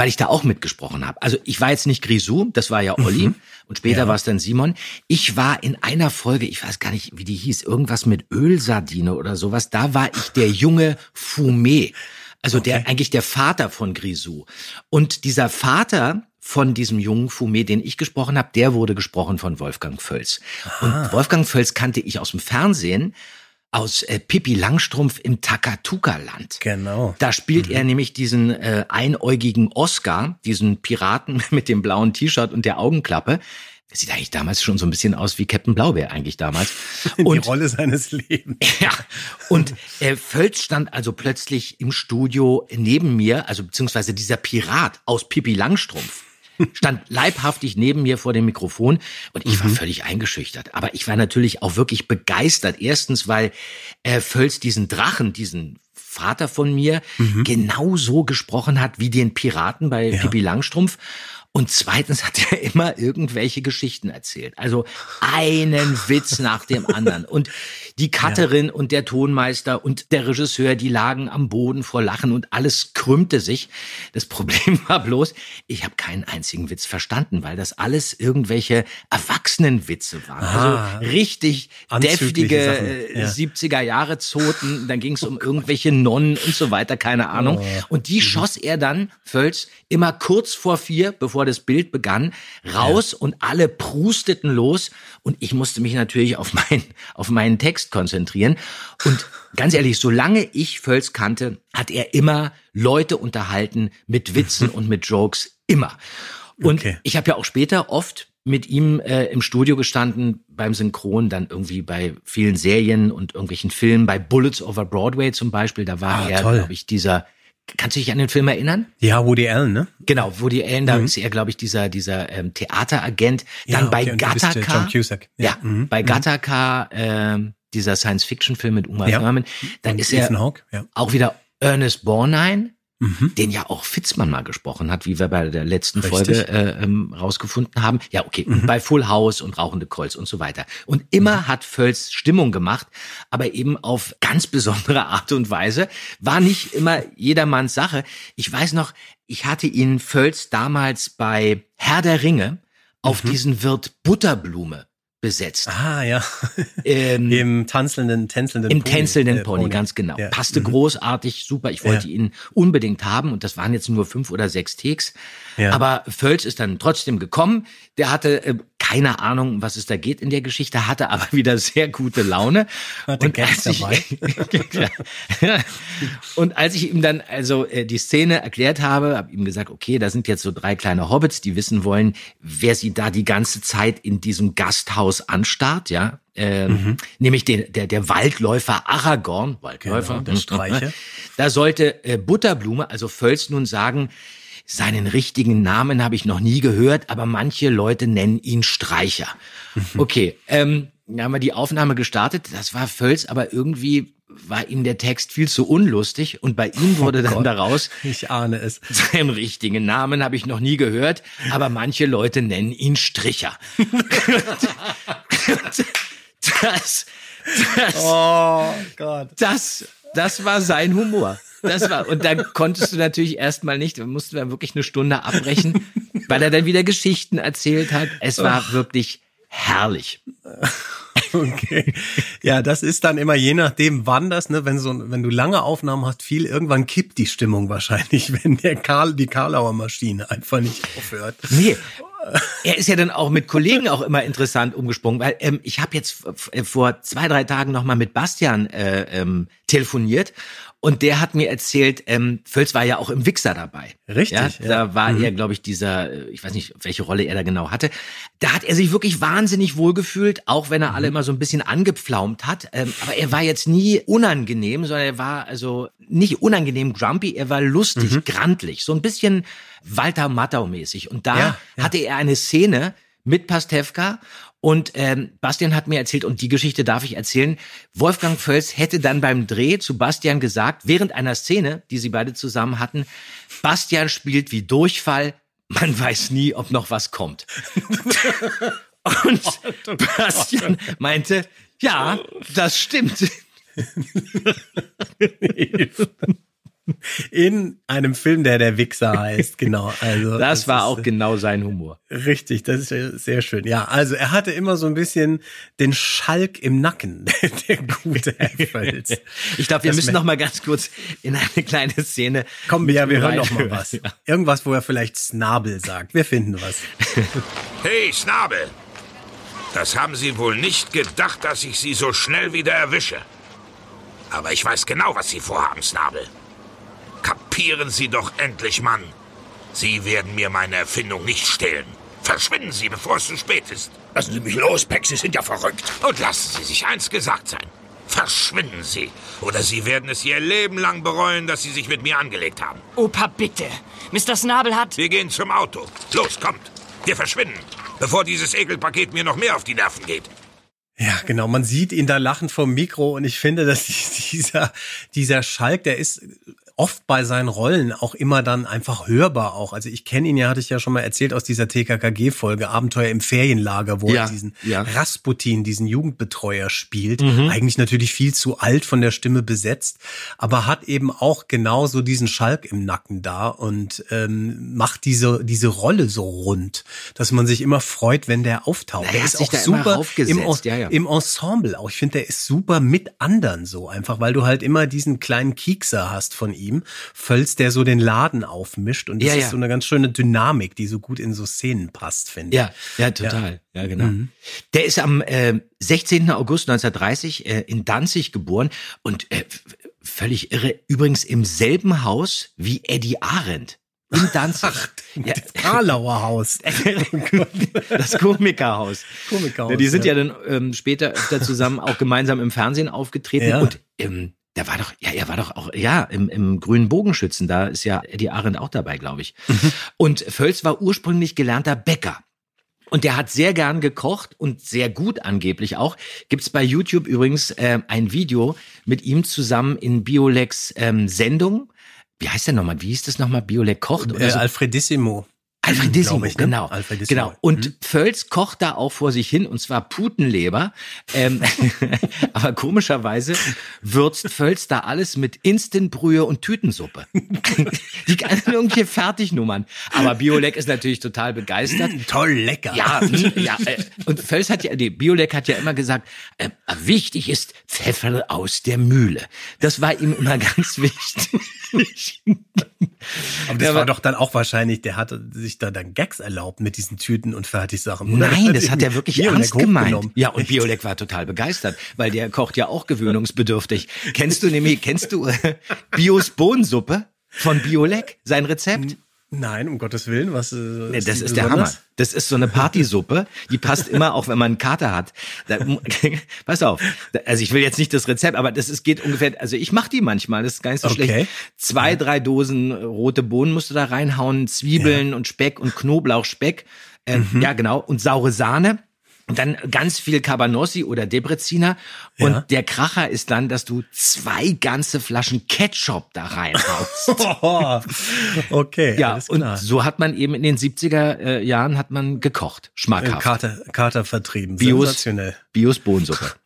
[SPEAKER 3] weil ich da auch mitgesprochen habe. Also ich war jetzt nicht Grisou, das war ja Olli und später
[SPEAKER 2] Ja.
[SPEAKER 3] war es dann Simon. Ich war in einer Folge, ich weiß gar nicht, wie die hieß, irgendwas mit Ölsardine oder sowas. Da war ich der junge Fumé. Also der eigentlich der Vater von Grisou. Und dieser Vater von diesem jungen Fumé, den ich gesprochen habe, der wurde gesprochen von Wolfgang Völz. Und Wolfgang Völz kannte ich aus dem Fernsehen, aus äh, Pippi Langstrumpf im Takatuka-Land.
[SPEAKER 2] Genau.
[SPEAKER 3] Da spielt er nämlich diesen äh, einäugigen Oscar, diesen Piraten *laughs* mit dem blauen T-Shirt und der Augenklappe. Sieht eigentlich damals schon so ein bisschen aus wie Captain Blaubeer eigentlich damals. *laughs*
[SPEAKER 2] Die
[SPEAKER 3] Und
[SPEAKER 2] Rolle seines Lebens. *laughs*
[SPEAKER 3] ja, und äh, Völz stand also plötzlich im Studio neben mir, also beziehungsweise dieser Pirat aus Pippi Langstrumpf stand leibhaftig neben mir vor dem Mikrofon und ich war völlig eingeschüchtert. Aber ich war natürlich auch wirklich begeistert. Erstens, weil äh, Völz diesen Drachen, diesen Vater von mir, genau so gesprochen hat wie den Piraten bei Pippi Langstrumpf. Und zweitens hat er *laughs* immer irgendwelche Geschichten erzählt. Also einen Witz nach dem anderen. Und die Cutterin und der Tonmeister und der Regisseur, die lagen am Boden vor Lachen und alles krümmte sich. Das Problem *laughs* war bloß, ich habe keinen einzigen Witz verstanden, weil das alles irgendwelche Erwachsenenwitze waren.
[SPEAKER 2] Ah,
[SPEAKER 3] also richtig deftige
[SPEAKER 2] ja.
[SPEAKER 3] 70er Jahre Zoten, dann ging es *laughs* um irgendwelche Nonnen und so weiter, keine Ahnung.
[SPEAKER 2] Oh.
[SPEAKER 3] Und die schoss er dann, Völz, immer kurz vor vier, bevor das Bild begann, raus und alle prusteten los und ich musste mich natürlich auf, mein, *laughs* auf meinen Text konzentrieren. Und ganz ehrlich, solange ich Völz kannte, hat er immer Leute unterhalten mit Witzen *laughs* und mit Jokes, immer. Und
[SPEAKER 2] Okay.
[SPEAKER 3] ich habe ja auch später oft mit ihm äh, im Studio gestanden beim Synchron, dann irgendwie bei vielen Serien und irgendwelchen Filmen, bei Bullets over Broadway zum Beispiel, da war
[SPEAKER 2] Ah,
[SPEAKER 3] er, glaube ich, dieser, kannst du dich an den Film erinnern?
[SPEAKER 2] Ja, Woody Allen, ne?
[SPEAKER 3] Genau, Woody Allen, da ist er, glaube ich, dieser, dieser ähm, Theateragent.
[SPEAKER 2] Ja,
[SPEAKER 3] Dann bei
[SPEAKER 2] okay, bist, äh,
[SPEAKER 3] Gattaca.
[SPEAKER 2] John Cusack.
[SPEAKER 3] Ja,
[SPEAKER 2] Ja, mhm,
[SPEAKER 3] bei Gattaca, ähm, dieser Science-Fiction-Film mit Uma
[SPEAKER 2] Ja.
[SPEAKER 3] Thurman, dann
[SPEAKER 2] Und
[SPEAKER 3] ist er
[SPEAKER 2] Ethan Hawke, ja.
[SPEAKER 3] auch wieder Ernest Borgnine,
[SPEAKER 2] Mhm.
[SPEAKER 3] den ja auch Fitzmann mal gesprochen hat, wie wir bei der letzten
[SPEAKER 2] Richtig. Mhm.
[SPEAKER 3] Folge äh, ähm, rausgefunden haben. Ja, okay, und bei Full House und Rauchende Colts und so weiter. Und immer hat Völz Stimmung gemacht, aber eben auf ganz besondere Art und Weise. War nicht immer jedermanns Sache. Ich weiß noch, ich hatte ihn Völz damals bei Herr der Ringe auf diesen Wirt Butterblume besetzt.
[SPEAKER 2] Ah, ja.
[SPEAKER 3] Ähm, *laughs*
[SPEAKER 2] Im tanzelnden, tänzelnden
[SPEAKER 3] im
[SPEAKER 2] Pony,
[SPEAKER 3] tänzelnden
[SPEAKER 2] äh,
[SPEAKER 3] Pony, ganz genau.
[SPEAKER 2] Ja.
[SPEAKER 3] Passte
[SPEAKER 2] Mhm.
[SPEAKER 3] großartig, super. Ich wollte
[SPEAKER 2] Ja.
[SPEAKER 3] ihn unbedingt haben und das waren jetzt nur fünf oder sechs Takes.
[SPEAKER 2] Ja.
[SPEAKER 3] Aber Völz ist dann trotzdem gekommen. Der hatte äh, keine Ahnung, um was es da geht in der Geschichte, hatte aber *laughs* wieder sehr gute Laune.
[SPEAKER 2] Hatte
[SPEAKER 3] und, als ich, *laughs* und als ich ihm dann also äh, die Szene erklärt habe, habe ihm gesagt, okay, da sind jetzt so drei kleine Hobbits, die wissen wollen, wer sie da die ganze Zeit in diesem Gasthaus anstarrt, ja. Ähm,
[SPEAKER 2] Mhm.
[SPEAKER 3] Nämlich den, der, der Waldläufer Aragorn, Waldläufer,
[SPEAKER 2] Genau, der Streiche. *laughs*
[SPEAKER 3] Da sollte äh, Butterblume, also Völz nun sagen, seinen richtigen Namen habe ich noch nie gehört, aber manche Leute nennen ihn Streicher. *laughs* Okay, ähm, dann haben wir die Aufnahme gestartet. Das war Völz, aber irgendwie war ihm der Text viel zu unlustig und bei ihm wurde dann daraus,
[SPEAKER 2] Ich ahne es. *laughs*
[SPEAKER 3] seinen richtigen Namen habe ich noch nie gehört, aber manche Leute nennen ihn Stricher. *laughs* das, das,
[SPEAKER 2] Oh Gott.
[SPEAKER 3] das, das war sein Humor. Das war, und dann konntest du natürlich erstmal nicht, dann mussten wir wirklich eine Stunde abbrechen, weil er dann wieder Geschichten erzählt hat. Es war wirklich herrlich. *laughs*
[SPEAKER 2] Okay. Ja, das ist dann immer je nachdem, wann das, ne, wenn so, wenn du lange Aufnahmen hast, viel, irgendwann kippt die Stimmung wahrscheinlich, *laughs* wenn der Karl, die Karlauer Maschine einfach nicht aufhört.
[SPEAKER 3] Nee. Er ist ja dann auch mit Kollegen auch immer interessant umgesprungen, weil ähm, ich habe jetzt f- vor zwei, drei Tagen noch mal mit Bastian äh, ähm, telefoniert und der hat mir erzählt, ähm, Völz war ja auch im Wichser dabei.
[SPEAKER 2] Richtig,
[SPEAKER 3] Ja,
[SPEAKER 2] ja.
[SPEAKER 3] da war er, glaube ich, dieser, äh, ich weiß nicht, welche Rolle er da genau hatte. Da hat er sich wirklich wahnsinnig wohlgefühlt, auch wenn er alle immer so ein bisschen angepflaumt hat. Ähm, aber er war jetzt nie unangenehm, sondern er war also nicht unangenehm grumpy, er war lustig, grantlich, so ein bisschen Walter Matthau-mäßig. Und da
[SPEAKER 2] ja.
[SPEAKER 3] hatte er eine Szene mit Pastewka und ähm, Bastian hat mir erzählt, und die Geschichte darf ich erzählen, Wolfgang Völz hätte dann beim Dreh zu Bastian gesagt, während einer Szene, die sie beide zusammen hatten, Bastian spielt wie Durchfall, man weiß nie, ob noch was kommt. *laughs* und Bastian meinte, ja, das stimmt. *laughs*
[SPEAKER 2] In einem Film, der der Wichser heißt, genau. Also *laughs*
[SPEAKER 3] Das war
[SPEAKER 2] ist,
[SPEAKER 3] auch genau sein Humor.
[SPEAKER 2] Richtig, das ist ja sehr schön. Ja, also er hatte immer so ein bisschen den Schalk im Nacken, *laughs* der gute Herr Völz.
[SPEAKER 3] Ich glaube, wir
[SPEAKER 2] Das
[SPEAKER 3] müssen noch mal ganz kurz in eine kleine Szene.
[SPEAKER 2] Komm, ja, wir hören noch mal was. Irgendwas, wo er vielleicht Snabel sagt. Wir finden was. *laughs*
[SPEAKER 7] Hey, Schnabel! Das haben Sie wohl nicht gedacht, dass ich Sie so schnell wieder erwische. Aber ich weiß genau, was Sie vorhaben, Snabel. Kapieren Sie doch endlich, Mann. Sie werden mir meine Erfindung nicht stehlen. Verschwinden Sie, bevor es zu spät ist.
[SPEAKER 8] Lassen Sie mich los, Peck, Sie sind ja verrückt.
[SPEAKER 7] Und lassen Sie sich eins gesagt sein. Verschwinden Sie. Oder Sie werden es Ihr Leben lang bereuen, dass Sie sich mit mir angelegt haben.
[SPEAKER 5] Opa, bitte. Mr. Snabel hat...
[SPEAKER 7] Wir gehen zum Auto. Los, kommt. Wir verschwinden, bevor dieses Ekelpaket mir noch mehr auf die Nerven geht.
[SPEAKER 2] Ja, genau. Man sieht ihn da lachend vom Mikro und ich finde, dass *laughs* dieser, dieser Schalk, der ist oft bei seinen Rollen auch immer dann einfach hörbar auch. Also ich kenne ihn ja, hatte ich ja schon mal erzählt aus dieser TKKG-Folge Abenteuer im Ferienlager, wo
[SPEAKER 3] Ja,
[SPEAKER 2] er diesen
[SPEAKER 3] ja.
[SPEAKER 2] Rasputin, diesen Jugendbetreuer spielt.
[SPEAKER 3] Mhm.
[SPEAKER 2] Eigentlich natürlich viel zu alt von der Stimme besetzt, aber hat eben auch genauso diesen Schalk im Nacken da und ähm, macht diese, diese Rolle so rund, dass man sich immer freut, wenn der auftaucht.
[SPEAKER 3] Na,
[SPEAKER 2] der
[SPEAKER 3] er
[SPEAKER 2] ist auch super im,
[SPEAKER 3] ja, ja.
[SPEAKER 2] im Ensemble auch. Ich finde, der ist super mit anderen so einfach, weil du halt immer diesen kleinen Kiekser hast von ihm. Völz, der so den Laden aufmischt und das
[SPEAKER 3] Ja,
[SPEAKER 2] ist
[SPEAKER 3] ja.
[SPEAKER 2] so eine ganz schöne Dynamik, die so gut in so Szenen passt, finde ich.
[SPEAKER 3] Ja, ja, total. Ja, genau. Der ist am äh, 16. August 1930 äh, in Danzig geboren und äh, völlig irre. Übrigens im selben Haus wie Eddie Arendt. In Danzig. *laughs* ja,
[SPEAKER 2] Karlauer Haus. *laughs*
[SPEAKER 3] das Komikerhaus.
[SPEAKER 2] Komikerhaus,
[SPEAKER 3] Ja, die sind ja,
[SPEAKER 2] ja.
[SPEAKER 3] dann ähm, später öfter zusammen auch gemeinsam im Fernsehen aufgetreten.
[SPEAKER 2] Ja.
[SPEAKER 3] Und ähm, da war doch, ja, er war doch auch, ja, im, im grünen Bogenschützen, da ist ja Eddie Arendt auch dabei, glaube ich. Und Völz war ursprünglich gelernter Bäcker. Und der hat sehr gern gekocht und sehr gut angeblich auch. Gibt's bei YouTube übrigens äh, ein Video mit ihm zusammen in Biolex ähm, Sendung. Wie heißt der nochmal? Wie hieß das nochmal? Biolek kocht oder
[SPEAKER 2] Äh,
[SPEAKER 3] so?
[SPEAKER 2] Alfredissimo.
[SPEAKER 3] Alfredissimo,
[SPEAKER 2] ich, ne?
[SPEAKER 3] genau.
[SPEAKER 2] Alfredissimo.
[SPEAKER 3] Genau. Und Völz kocht da auch vor sich hin, und zwar Putenleber. Ähm, *laughs* aber komischerweise würzt Völz da alles mit Instantbrühe und Tütensuppe. *laughs* Die ganzen irgendwelche Fertignummern. Aber Biolek ist natürlich total begeistert.
[SPEAKER 2] Toll, lecker.
[SPEAKER 3] Ja, hm, ja. Äh, und Völz hat ja, nee, Biolek hat ja immer gesagt, äh, wichtig ist Pfeffer aus der Mühle. Das war ihm immer ganz *laughs* wichtig.
[SPEAKER 2] Aber das
[SPEAKER 3] Ja,
[SPEAKER 2] war
[SPEAKER 3] aber-
[SPEAKER 2] doch dann auch wahrscheinlich, der hatte sich da dann Gags erlaubt mit diesen Tüten und Fertigsachen. oder?
[SPEAKER 3] Nein, das hat er wirklich
[SPEAKER 2] Biolek
[SPEAKER 3] ernst gemeint. Ja, und Biolek war total begeistert, weil der kocht ja auch gewöhnungsbedürftig. Kennst du nämlich, kennst du äh, Bios Bohnensuppe von Biolek, sein Rezept?
[SPEAKER 2] Nein, um Gottes Willen, was äh,
[SPEAKER 3] Nee, das ist der Hammer. Das ist so eine Partysuppe, die passt immer, auch wenn man einen Kater hat. Da, *laughs* pass auf, also ich will jetzt nicht das Rezept, aber das ist, geht ungefähr, also ich mache die manchmal, das ist gar nicht so
[SPEAKER 2] Okay.
[SPEAKER 3] schlecht. Zwei, drei Dosen äh, rote Bohnen musst du da reinhauen, Zwiebeln und Speck und Knoblauchspeck, ähm,
[SPEAKER 2] Mhm.
[SPEAKER 3] ja genau, und saure Sahne. Und dann ganz viel Cabanossi oder Debreziner. Und
[SPEAKER 2] Ja.
[SPEAKER 3] der Kracher ist dann, dass du zwei ganze Flaschen Ketchup da reinhaust. *laughs*
[SPEAKER 2] Okay,
[SPEAKER 3] Ja,
[SPEAKER 2] alles
[SPEAKER 3] und so hat man eben in den 70er äh, Jahren hat man gekocht,
[SPEAKER 2] Äh,
[SPEAKER 3] schmackhaft.
[SPEAKER 2] Kater, Kater vertrieben.
[SPEAKER 3] Bios,
[SPEAKER 2] Sensationell.
[SPEAKER 3] Bios Bohnensuppe. *laughs*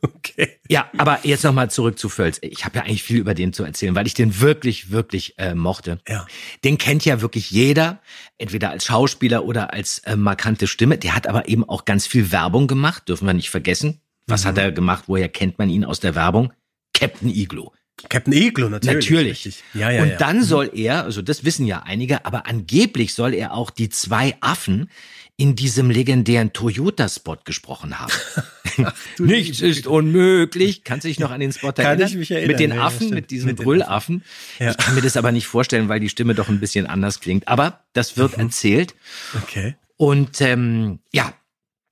[SPEAKER 2] Okay.
[SPEAKER 3] Ja, aber jetzt nochmal zurück zu Völz. Ich habe ja eigentlich viel über den zu erzählen, weil ich den wirklich, wirklich äh, mochte.
[SPEAKER 2] Ja.
[SPEAKER 3] Den kennt ja wirklich jeder, entweder als Schauspieler oder als äh, markante Stimme. Der hat aber eben auch ganz viel Werbung gemacht, dürfen wir nicht vergessen. Was
[SPEAKER 2] Mhm.
[SPEAKER 3] hat er gemacht? Woher kennt man ihn aus der Werbung? Captain Iglo.
[SPEAKER 2] Captain Iglo, natürlich.
[SPEAKER 3] Natürlich.
[SPEAKER 2] Ja, ja,
[SPEAKER 3] und
[SPEAKER 2] ja.
[SPEAKER 3] dann soll er, also das wissen ja einige, aber angeblich soll er auch die zwei Affen in diesem legendären Toyota-Spot gesprochen haben. *laughs* Nichts ist unmöglich. Kannst du dich noch an den Spot
[SPEAKER 2] Kann
[SPEAKER 3] erinnern?
[SPEAKER 2] ich mich erinnern,
[SPEAKER 3] Mit den Affen, mit diesen
[SPEAKER 2] Mit
[SPEAKER 3] Brüllaffen. Ich kann mir das aber nicht vorstellen, weil die Stimme doch ein bisschen anders klingt. Aber das wird
[SPEAKER 2] Mhm.
[SPEAKER 3] erzählt.
[SPEAKER 2] Okay.
[SPEAKER 3] Und ähm, ja,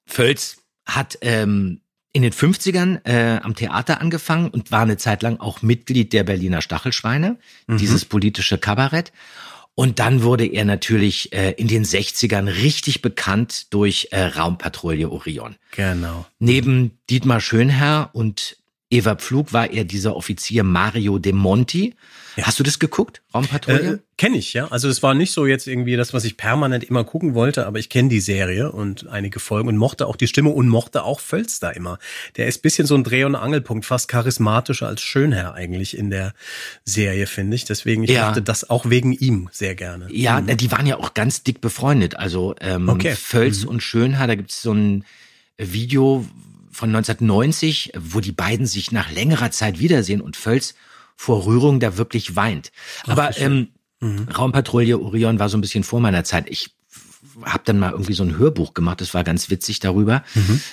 [SPEAKER 3] Völz hat ähm, in den 50ern äh, am Theater angefangen und war eine Zeit lang auch Mitglied der Berliner Stachelschweine, dieses politische Kabarett. Und dann wurde er natürlich äh, in den 60ern richtig bekannt durch äh, Raumpatrouille Orion.
[SPEAKER 2] Genau.
[SPEAKER 3] Neben Dietmar Schönherr und Eva Pflug war er dieser Offizier Mario De Monti. Hast du das geguckt, Raumpatrouille?
[SPEAKER 2] Äh, kenne ich, ja. Also es war nicht so jetzt irgendwie das, was ich permanent immer gucken wollte, aber ich kenne die Serie und einige Folgen und mochte auch die Stimme und mochte auch Völz da immer. Der ist bisschen so ein Dreh- und Angelpunkt, fast charismatischer als Schönherr eigentlich in der Serie, finde ich. Deswegen, ich
[SPEAKER 3] Ja.
[SPEAKER 2] mochte das auch wegen ihm sehr gerne.
[SPEAKER 3] Ja, na, die waren ja auch ganz dick befreundet. Also ähm,
[SPEAKER 2] Okay.
[SPEAKER 3] Völz und Schönhaar, da gibt's so ein Video von 1990, wo die beiden sich nach längerer Zeit wiedersehen und Völz vor Rührung da wirklich weint. Aber ähm, Raumpatrouille Orion war so ein bisschen vor meiner Zeit. Ich habe dann mal irgendwie so ein Hörbuch gemacht, das war ganz witzig darüber.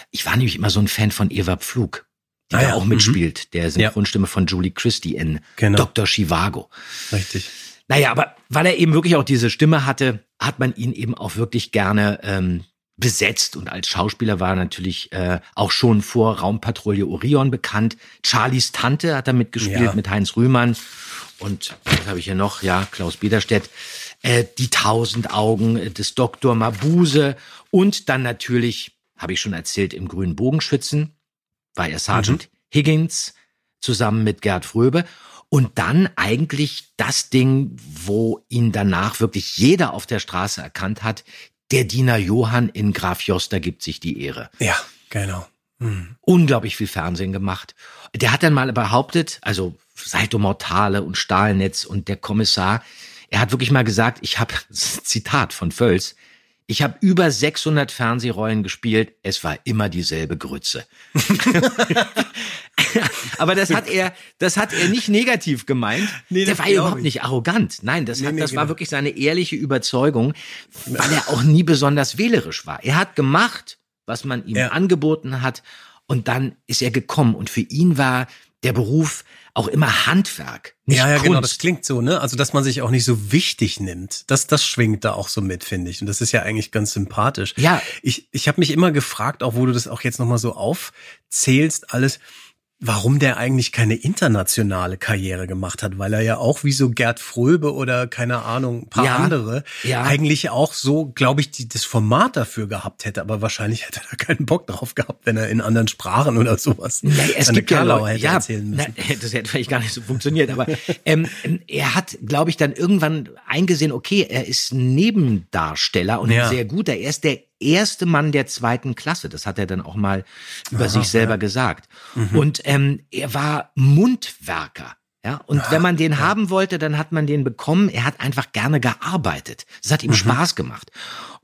[SPEAKER 3] Ich war nämlich immer so ein Fan von Eva Pflug, die
[SPEAKER 2] Ah
[SPEAKER 3] da
[SPEAKER 2] ja,
[SPEAKER 3] auch
[SPEAKER 2] mhm.
[SPEAKER 3] mitspielt, der Synchronstimme von Julie Christie in
[SPEAKER 2] Genau.
[SPEAKER 3] Dr. Chivago.
[SPEAKER 2] Richtig.
[SPEAKER 3] Naja, aber weil er eben wirklich auch diese Stimme hatte, hat man ihn eben auch wirklich gerne ähm, besetzt und als Schauspieler war er natürlich äh, auch schon vor Raumpatrouille Orion bekannt. Charlies Tante hat er mitgespielt
[SPEAKER 2] Ja.
[SPEAKER 3] mit Heinz Rühmann und was habe ich hier noch? Ja, Klaus Biederstedt. Äh, die Tausend Augen des Dr. Mabuse und dann natürlich, habe ich schon erzählt, im Grünen Bogenschützen war er Sergeant Higgins zusammen mit Gerd Fröbe. Und dann eigentlich das Ding, wo ihn danach wirklich jeder auf der Straße erkannt hat, der Diener Johann in Graf Joster gibt sich die Ehre.
[SPEAKER 2] Ja, genau.
[SPEAKER 3] Unglaublich viel Fernsehen gemacht. Der hat dann mal behauptet, also Saito Mortale und Stahlnetz und der Kommissar, er hat wirklich mal gesagt, ich habe, *laughs* Zitat von Völz, ich habe über 600 Fernsehrollen gespielt, es war immer dieselbe Grütze. *laughs* Aber das hat er, das hat er nicht negativ gemeint.
[SPEAKER 2] Nee,
[SPEAKER 3] der war überhaupt
[SPEAKER 2] ich.
[SPEAKER 3] nicht arrogant. Nein, das, hat,
[SPEAKER 2] nee,
[SPEAKER 3] das war
[SPEAKER 2] genau.
[SPEAKER 3] wirklich seine ehrliche Überzeugung, weil er auch nie besonders wählerisch war. Er hat gemacht, was man ihm
[SPEAKER 2] Ja.
[SPEAKER 3] angeboten hat, und dann ist er gekommen. Und für ihn war der Beruf auch immer Handwerk, nicht
[SPEAKER 2] ja, ja,
[SPEAKER 3] Kunst.
[SPEAKER 2] genau, das klingt so, ne? Also, dass man sich auch nicht so wichtig nimmt. Das, das schwingt da auch so mit, finde ich. Und das ist ja eigentlich ganz sympathisch.
[SPEAKER 3] Ja.
[SPEAKER 2] Ich, ich habe mich immer gefragt, auch wo du das auch jetzt nochmal so aufzählst, alles, warum der eigentlich keine internationale Karriere gemacht hat, weil er ja auch wie so Gerd Fröbe oder keine Ahnung, ein paar
[SPEAKER 3] Ja,
[SPEAKER 2] andere
[SPEAKER 3] ja.
[SPEAKER 2] eigentlich auch so, glaube ich, die, das Format dafür gehabt hätte, aber wahrscheinlich hätte er da keinen Bock drauf gehabt, wenn er in anderen Sprachen oder sowas
[SPEAKER 3] Ja, es
[SPEAKER 2] seine
[SPEAKER 3] gibt ja
[SPEAKER 2] Karlauer
[SPEAKER 3] Leute,
[SPEAKER 2] hätte
[SPEAKER 3] ja,
[SPEAKER 2] erzählen müssen.
[SPEAKER 3] na, *laughs* das hätte vielleicht gar nicht so funktioniert, aber ähm, er hat, glaube ich, dann irgendwann eingesehen, okay, er ist Nebendarsteller und
[SPEAKER 2] Ja.
[SPEAKER 3] sehr guter. Er ist der erste Mann der zweiten Klasse. Das hat er dann auch mal über sich selber gesagt.
[SPEAKER 2] Mhm.
[SPEAKER 3] Und ähm, er war Mundwerker. Ja, und wenn man den haben wollte, dann hat man den bekommen. Er hat einfach gerne gearbeitet. Das hat ihm
[SPEAKER 2] Mhm.
[SPEAKER 3] Spaß gemacht.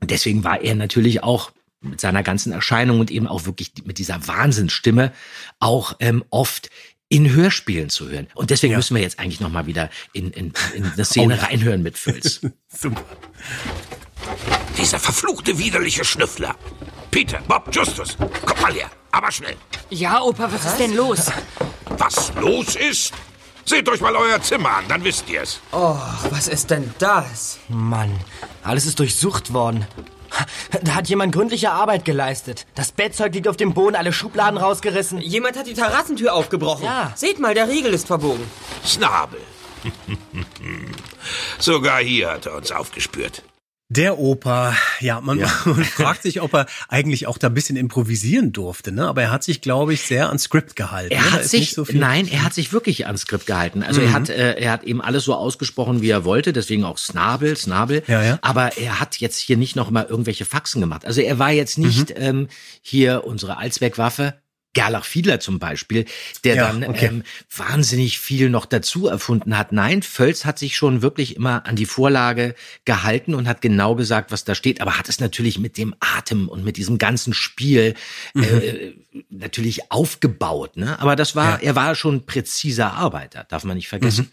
[SPEAKER 3] Und deswegen war er natürlich auch mit seiner ganzen Erscheinung und eben auch wirklich mit dieser Wahnsinnsstimme auch ähm, oft in Hörspielen zu hören. Und deswegen müssen wir jetzt eigentlich noch mal wieder in, in, in eine Szene reinhören mit Fülz. *laughs*
[SPEAKER 2] Super.
[SPEAKER 7] Dieser verfluchte, widerliche Schnüffler. Peter, Bob, Justus, kommt mal her. Aber schnell.
[SPEAKER 5] Ja, Opa, was ist denn los?
[SPEAKER 7] Was los ist? Seht euch mal euer Zimmer an, dann wisst ihr's.
[SPEAKER 6] Oh, was ist denn das? Mann, alles ist durchsucht worden. Da hat jemand gründliche Arbeit geleistet. Das Bettzeug liegt auf dem Boden, alle Schubladen rausgerissen.
[SPEAKER 9] Jemand hat die Terrassentür aufgebrochen.
[SPEAKER 6] Ja.
[SPEAKER 9] Seht mal, der Riegel ist verbogen.
[SPEAKER 7] Snabel. *laughs* Sogar hier hat er uns aufgespürt.
[SPEAKER 2] Der Opa, ja, man, *laughs* man fragt sich, ob er eigentlich auch da ein bisschen improvisieren durfte, ne? Aber er hat sich, glaube ich, sehr an Skript gehalten.
[SPEAKER 3] Er
[SPEAKER 2] ne?
[SPEAKER 3] Hat sich,
[SPEAKER 2] so Mhm.
[SPEAKER 3] nein, er hat sich wirklich ans Skript gehalten. Also er hat, äh, er hat eben alles so ausgesprochen, wie er wollte, deswegen auch Snabel, Snabel.
[SPEAKER 2] Ja, ja.
[SPEAKER 3] Aber er hat jetzt hier nicht noch mal irgendwelche Faxen gemacht. Also er war jetzt nicht
[SPEAKER 2] Mhm.
[SPEAKER 3] ähm, hier unsere Allzweckwaffe. Gerlach Fiedler zum Beispiel, der
[SPEAKER 2] Ja,
[SPEAKER 3] dann
[SPEAKER 2] okay.
[SPEAKER 3] ähm, wahnsinnig viel noch dazu erfunden hat. Nein, Völz hat sich schon wirklich immer an die Vorlage gehalten und hat genau gesagt, was da steht, aber hat es natürlich mit dem Atem und mit diesem ganzen Spiel äh, natürlich aufgebaut. Ne? Aber das war,
[SPEAKER 2] Mhm. Ja.
[SPEAKER 3] er war schon präziser Arbeiter, darf man nicht vergessen.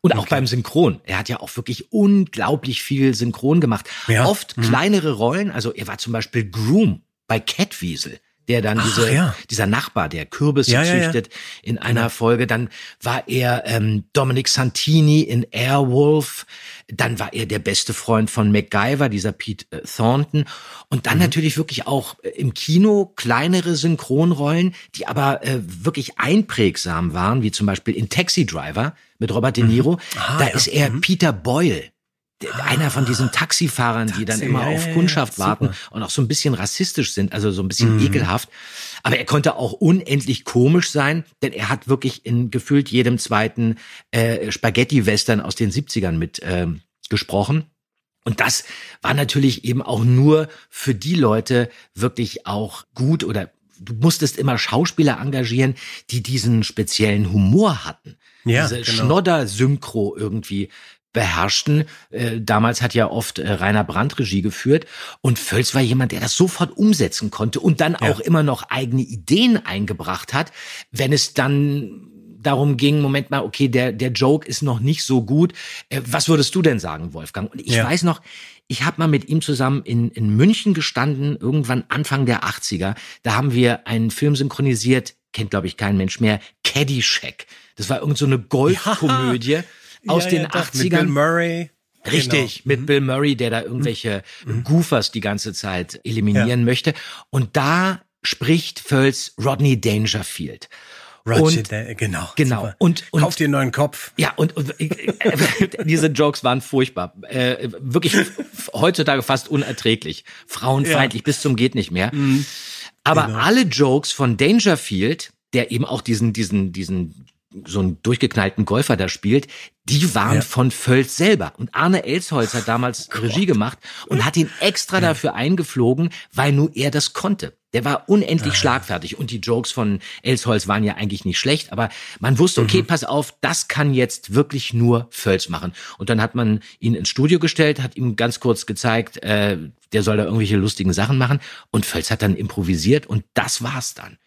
[SPEAKER 3] Und auch beim Synchron. Er hat ja auch wirklich unglaublich viel Synchron gemacht.
[SPEAKER 2] Ja.
[SPEAKER 3] Oft kleinere Rollen. Also er war zum Beispiel Groom bei Catwiesel. Der dann
[SPEAKER 2] Ach,
[SPEAKER 3] diese,
[SPEAKER 2] ja.
[SPEAKER 3] dieser Nachbar, der Kürbisse
[SPEAKER 2] Ja, ja, ja.
[SPEAKER 3] züchtet, in einer Folge. Dann war er ähm, Dominic Santini in Airwolf. Dann war er der beste Freund von MacGyver, dieser Pete äh, Thornton. Und dann natürlich wirklich auch äh, im Kino kleinere Synchronrollen, die aber äh, wirklich einprägsam waren, wie zum Beispiel in Taxi Driver mit Robert De Niro.
[SPEAKER 2] Ah,
[SPEAKER 3] da ist er Peter Boyle. Einer von diesen Taxifahrern, die dann
[SPEAKER 2] Taxi,
[SPEAKER 3] immer
[SPEAKER 2] ja,
[SPEAKER 3] auf
[SPEAKER 2] ja, ja,
[SPEAKER 3] Kundschaft
[SPEAKER 2] super.
[SPEAKER 3] warten und auch so ein bisschen rassistisch sind, also so ein bisschen ekelhaft. Aber er konnte auch unendlich komisch sein, denn er hat wirklich in gefühlt jedem zweiten äh, Spaghetti-Western aus den 70ern mit ähm, gesprochen. Und das war natürlich eben auch nur für die Leute wirklich auch gut oder du musstest immer Schauspieler engagieren, die diesen speziellen Humor hatten.
[SPEAKER 2] Ja,
[SPEAKER 3] Diese
[SPEAKER 2] genau.
[SPEAKER 3] Schnodder-Synchro irgendwie beherrschten. Äh, damals hat ja oft äh, Rainer Brandt Regie geführt und Völz war jemand, der das sofort umsetzen konnte und dann auch immer noch eigene Ideen eingebracht hat, wenn es dann darum ging, Moment mal, okay, der, der Joke ist noch nicht so gut. Äh, was würdest du denn sagen, Wolfgang? Und ich
[SPEAKER 2] Ja.
[SPEAKER 3] weiß noch, ich habe mal mit ihm zusammen in, in München gestanden, irgendwann Anfang der 80er. Da haben wir einen Film synchronisiert, kennt glaube ich kein Mensch mehr, Caddyshack. Das war irgend so eine Golfkomödie *laughs* aus
[SPEAKER 2] Ja,
[SPEAKER 3] den
[SPEAKER 2] ja, doch,
[SPEAKER 3] 80ern.
[SPEAKER 2] Mit Bill Murray.
[SPEAKER 3] Richtig,
[SPEAKER 2] Genau.
[SPEAKER 3] mit Bill Murray, der da irgendwelche Goofers die ganze Zeit eliminieren möchte. Und da spricht Völz Rodney Dangerfield.
[SPEAKER 2] Roger,
[SPEAKER 3] und,
[SPEAKER 2] genau.
[SPEAKER 3] genau.
[SPEAKER 2] super.
[SPEAKER 3] Und, und
[SPEAKER 2] Kauf dir einen neuen Kopf.
[SPEAKER 3] ja, und, und äh, *laughs* diese Jokes waren furchtbar. Äh, wirklich heutzutage fast unerträglich. Frauenfeindlich bis zum geht nicht mehr. Aber alle Jokes von Dangerfield, der eben auch diesen, diesen, diesen, so einen durchgeknallten Golfer da spielt, die waren
[SPEAKER 2] Ja.
[SPEAKER 3] von Völz selber. Und Arne Elsholz hat damals Regie gemacht und hat ihn extra dafür eingeflogen, weil nur er das konnte. Der war unendlich schlagfertig und die Jokes von Elsholz waren ja eigentlich nicht schlecht, aber man wusste, okay, pass auf, das kann jetzt wirklich nur Völz machen. Und dann hat man ihn ins Studio gestellt, hat ihm ganz kurz gezeigt, äh, der soll da irgendwelche lustigen Sachen machen und Völz hat dann improvisiert und das war's dann.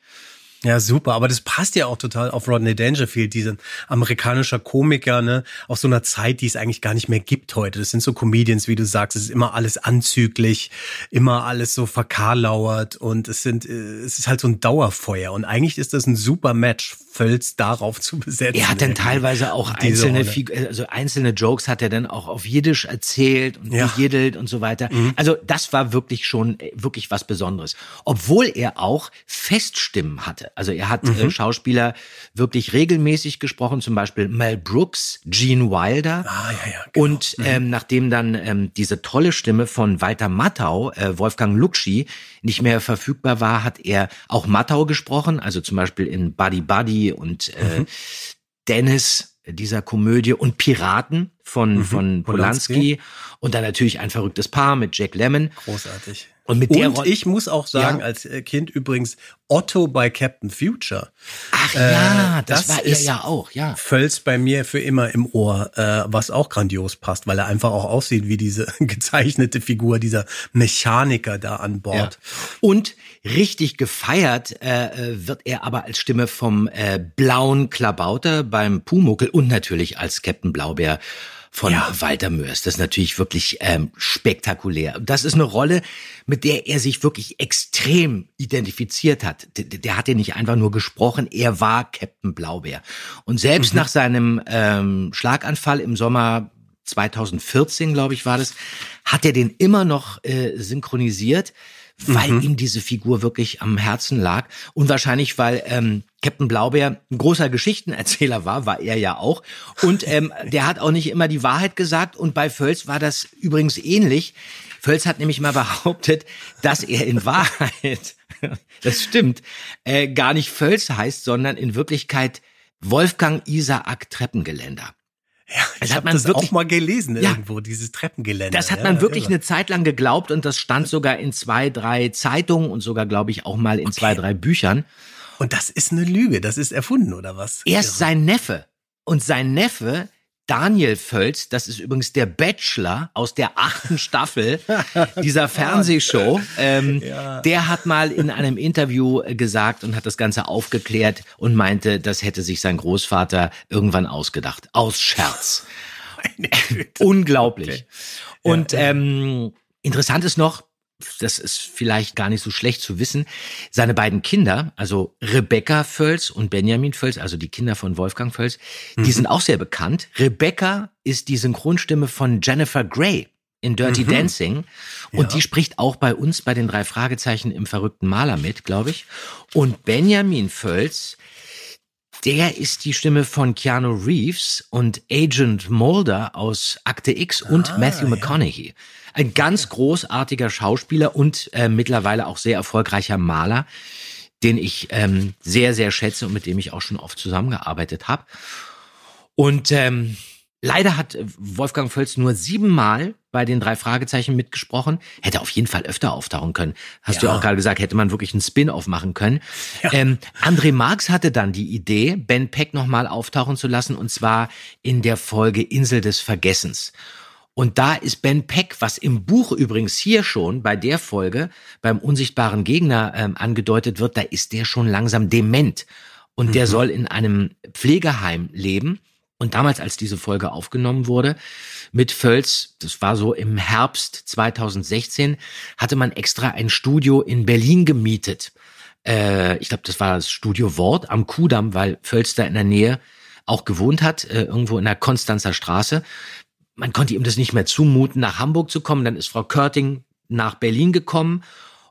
[SPEAKER 2] Ja, super. Aber das passt ja auch total auf Rodney Dangerfield, diesen amerikanischer Komiker, ne, aus so einer Zeit, die es eigentlich gar nicht mehr gibt heute. Das sind so Comedians, wie du sagst. Es ist immer alles anzüglich, immer alles so verkarlauert und es sind, äh, es ist halt so ein Dauerfeuer. Und eigentlich ist das ein super Match, Völz darauf zu besetzen.
[SPEAKER 3] Er hat dann
[SPEAKER 2] irgendwie,
[SPEAKER 3] teilweise auch einzelne,
[SPEAKER 2] Rolle.
[SPEAKER 3] Figu- also einzelne Jokes hat er dann auch auf Jiddisch erzählt und
[SPEAKER 2] Ja. Mhm.
[SPEAKER 3] gejiddelt und so weiter. Also das war wirklich schon äh, wirklich was Besonderes. Obwohl er auch Feststimmen hatte. Also er hat
[SPEAKER 2] Mhm.
[SPEAKER 3] äh, Schauspieler wirklich regelmäßig gesprochen, zum Beispiel Mel Brooks, Gene Wilder.
[SPEAKER 2] Ah, ja, ja, genau.
[SPEAKER 3] Und ähm, nachdem dann ähm, diese tolle Stimme von Walter Matthau, äh, Wolfgang Lutschi, nicht mehr verfügbar war, hat er auch Matthau gesprochen, also zum Beispiel in Buddy Buddy und äh,
[SPEAKER 2] Mhm.
[SPEAKER 3] Dennis dieser Komödie und Piraten von, von Polanski.
[SPEAKER 2] Mhm. Polanski.
[SPEAKER 3] und dann natürlich ein verrücktes Paar mit Jack Lemmon.
[SPEAKER 2] Großartig.
[SPEAKER 3] Und mit der
[SPEAKER 2] Und ich muss auch sagen,
[SPEAKER 3] Ja.
[SPEAKER 2] als äh, Kind übrigens Otto bei Captain Future.
[SPEAKER 3] Ach ja, das,
[SPEAKER 2] das
[SPEAKER 3] war er ja auch, ja.
[SPEAKER 2] Völz bei mir für immer im Ohr, äh, was auch grandios passt, weil er einfach auch aussieht wie diese *laughs* gezeichnete Figur, dieser Mechaniker da an
[SPEAKER 3] Ja.
[SPEAKER 2] Bord.
[SPEAKER 3] Und richtig gefeiert äh, äh, wird er aber als Stimme vom äh, blauen Klabauter beim Pumuckel und natürlich als Captain Blaubeer von
[SPEAKER 2] Ja.
[SPEAKER 3] Walter Mörs. Das ist natürlich wirklich ähm, spektakulär. Das ist eine Rolle, mit der er sich wirklich extrem identifiziert hat. Der, der hat ja nicht einfach nur gesprochen, er war Captain Blaubeer. Und selbst nach seinem ähm, Schlaganfall im Sommer 2014, glaube ich, war das, hat er den immer noch äh, synchronisiert, weil ihm diese Figur wirklich am Herzen lag. Und wahrscheinlich, weil ähm, Captain Blaubeer ein großer Geschichtenerzähler war, war er ja auch. Und ähm, *laughs* der hat auch nicht immer die Wahrheit gesagt. Und bei Völz war das übrigens ähnlich. Völz hat nämlich mal behauptet, dass er in *laughs* Wahrheit, *laughs* das stimmt, äh, gar nicht Völz heißt, sondern in Wirklichkeit Wolfgang Isaac Treppengeländer.
[SPEAKER 2] Ja,
[SPEAKER 3] Das
[SPEAKER 2] ich
[SPEAKER 3] hat
[SPEAKER 2] habe
[SPEAKER 3] man
[SPEAKER 2] das
[SPEAKER 3] wirklich-
[SPEAKER 2] auch mal gelesen
[SPEAKER 3] Ja.
[SPEAKER 2] irgendwo, dieses Treppengelände.
[SPEAKER 3] Das hat
[SPEAKER 2] ja,
[SPEAKER 3] man wirklich
[SPEAKER 2] irre.
[SPEAKER 3] eine Zeit lang geglaubt und das stand sogar in zwei, drei Zeitungen und sogar, glaube ich, auch mal in zwei, drei Büchern.
[SPEAKER 2] Und das ist eine Lüge, das ist erfunden, oder was?
[SPEAKER 3] Er ist sein Neffe. Und sein Neffe, Daniel Völz, das ist übrigens der Bachelor aus der achten Staffel dieser *laughs* Fernsehshow, ähm, der hat mal in einem Interview äh, gesagt und hat das Ganze aufgeklärt und meinte, das hätte sich sein Großvater irgendwann ausgedacht. Aus Scherz. *laughs* Unglaublich. Und ähm, interessant ist noch, das ist vielleicht gar nicht so schlecht zu wissen, seine beiden Kinder, also Rebecca Völz und Benjamin Völz, also die Kinder von Wolfgang Völz, die sind auch sehr bekannt. Rebecca ist die Synchronstimme von Jennifer Grey in Dirty Dancing und die spricht auch bei uns bei den drei Fragezeichen im verrückten Maler mit, glaube ich. Und Benjamin Völz, der ist die Stimme von Keanu Reeves und Agent Mulder aus Akte X und Matthew McConaughey. Ein ganz großartiger Schauspieler und äh, mittlerweile auch sehr erfolgreicher Maler, den ich ähm, sehr, sehr schätze und mit dem ich auch schon oft zusammengearbeitet habe. Und ähm, leider hat äh, Wolfgang Völz nur siebenmal bei den drei Fragezeichen mitgesprochen. Hätte auf jeden Fall öfter auftauchen können. Hast du ja auch gerade gesagt, hätte man wirklich einen Spin-off machen können. Ähm, André Marx hatte dann die Idee, Ben Peck nochmal auftauchen zu lassen, und zwar in der Folge Insel des Vergessens. Und da ist Ben Peck, was im Buch übrigens hier schon bei der Folge beim unsichtbaren Gegner ähm, angedeutet wird, da ist der schon langsam dement. Und der soll in einem Pflegeheim leben. Und damals, als diese Folge aufgenommen wurde, mit Völz, das war so im Herbst 2016, hatte man extra ein Studio in Berlin gemietet. Äh, ich glaube, das war das Studio Wort am Kudamm, weil Völz da in der Nähe auch gewohnt hat, äh, irgendwo in der Konstanzer Straße man konnte ihm das nicht mehr zumuten, nach Hamburg zu kommen. Dann ist Frau Körting nach Berlin gekommen.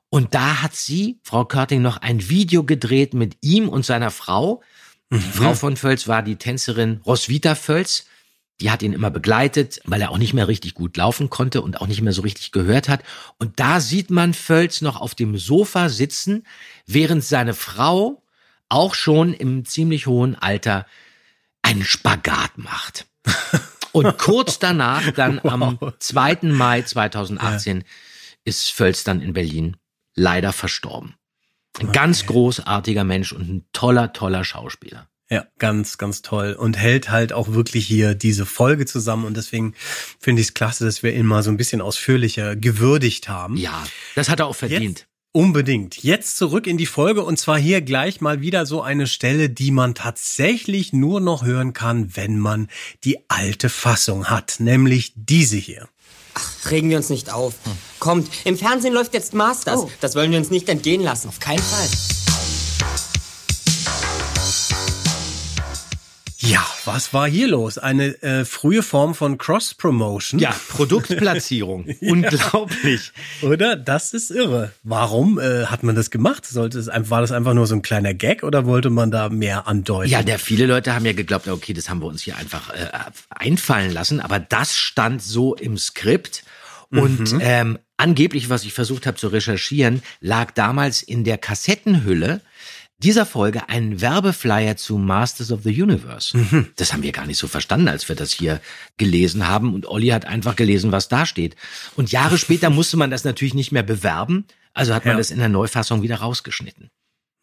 [SPEAKER 3] Und da hat sie, Frau Körting, noch ein Video gedreht mit ihm und seiner Frau. Die Frau von Völz war die Tänzerin Roswitha Völz. Die hat ihn immer begleitet, weil er auch nicht mehr richtig gut laufen konnte und auch nicht mehr so richtig gehört hat. Und da sieht man Völz noch auf dem Sofa sitzen, während seine Frau auch schon im ziemlich hohen Alter einen Spagat macht. *laughs* Und kurz danach, dann *laughs* am 2. Mai 2018, ist Völz dann in Berlin leider verstorben. Ein ganz großartiger Mensch und ein toller, toller Schauspieler.
[SPEAKER 2] Ja, ganz, ganz toll. Und hält halt auch wirklich hier diese Folge zusammen. Und deswegen finde ich es klasse, dass wir ihn mal so ein bisschen ausführlicher gewürdigt haben.
[SPEAKER 3] Ja, das hat er auch verdient.
[SPEAKER 2] Jetzt, unbedingt. Jetzt zurück in die Folge und zwar hier gleich mal wieder so eine Stelle, die man tatsächlich nur noch hören kann, wenn man die alte Fassung hat, nämlich diese hier.
[SPEAKER 9] Regen wir uns nicht auf. Kommt, im Fernsehen läuft jetzt Masters.
[SPEAKER 6] Oh.
[SPEAKER 9] Das wollen wir uns nicht entgehen lassen.
[SPEAKER 6] Auf keinen Fall.
[SPEAKER 2] Ja, was war hier los? Eine äh, frühe Form von Cross-Promotion.
[SPEAKER 3] Ja, Produktplatzierung. *laughs* Unglaublich.
[SPEAKER 2] Oder? Das ist irre. Warum äh, hat man das gemacht? Sollte es war das einfach nur so ein kleiner Gag oder wollte man da mehr andeuten?
[SPEAKER 3] Ja, der viele Leute haben ja geglaubt, okay, das haben wir uns hier einfach äh, einfallen lassen, aber das stand so im Skript und ähm, angeblich, was ich versucht habe zu recherchieren, lag damals in der Kassettenhülle dieser Folge ein Werbeflyer zu Masters of the Universe. Das haben wir gar nicht so verstanden, als wir das hier gelesen haben. Und Olli hat einfach gelesen, was da steht. Und Jahre später *laughs* musste man das natürlich nicht mehr bewerben. Also hat man
[SPEAKER 2] Ja.
[SPEAKER 3] das in der Neufassung wieder rausgeschnitten.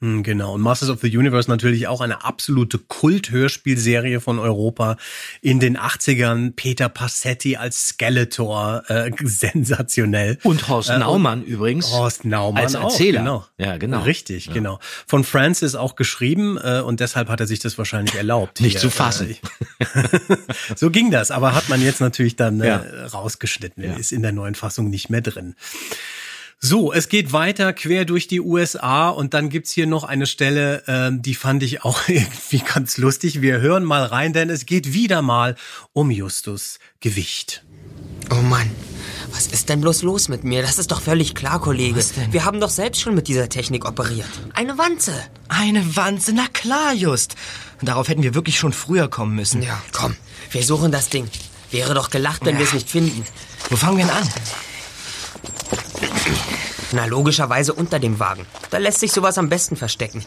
[SPEAKER 2] Hm, Genau. Und Masters of the Universe natürlich auch eine absolute Kult-Hörspielserie von Europa. In den 80ern Peter Passetti als Skeletor, äh, *laughs* sensationell.
[SPEAKER 3] Und Horst
[SPEAKER 2] Äh,
[SPEAKER 3] Naumann übrigens.
[SPEAKER 2] Horst Naumann
[SPEAKER 3] als
[SPEAKER 2] auch,
[SPEAKER 3] Erzähler.
[SPEAKER 2] genau.
[SPEAKER 3] Ja, genau.
[SPEAKER 2] Richtig, genau. Von Francis auch geschrieben äh, und deshalb hat er sich das wahrscheinlich erlaubt.
[SPEAKER 3] Nicht
[SPEAKER 2] hier,
[SPEAKER 3] zu fassen.
[SPEAKER 2] Äh, *laughs* so ging das, aber hat man jetzt natürlich dann äh,
[SPEAKER 3] Ja.
[SPEAKER 2] rausgeschnitten.
[SPEAKER 3] Ja.
[SPEAKER 2] Ist in der neuen Fassung nicht mehr drin. So, es geht weiter quer durch die USA und dann gibt's hier noch eine Stelle, ähm, die fand ich auch *laughs* irgendwie ganz lustig. Wir hören mal rein, denn es geht wieder mal um Justus Gewicht.
[SPEAKER 9] Oh Mann, was ist denn bloß los mit mir? Das ist doch völlig klar, Kollege.
[SPEAKER 6] Was denn?
[SPEAKER 9] Wir haben doch selbst schon mit dieser Technik operiert. Eine Wanze.
[SPEAKER 6] Eine Wanze, na klar, Just. Darauf hätten wir wirklich schon früher kommen müssen.
[SPEAKER 9] Ja, komm, wir suchen das Ding. Wäre doch gelacht, wenn wir es nicht finden.
[SPEAKER 6] Wo fangen wir denn an?
[SPEAKER 9] Na, logischerweise unter dem Wagen. Da lässt sich sowas am besten verstecken.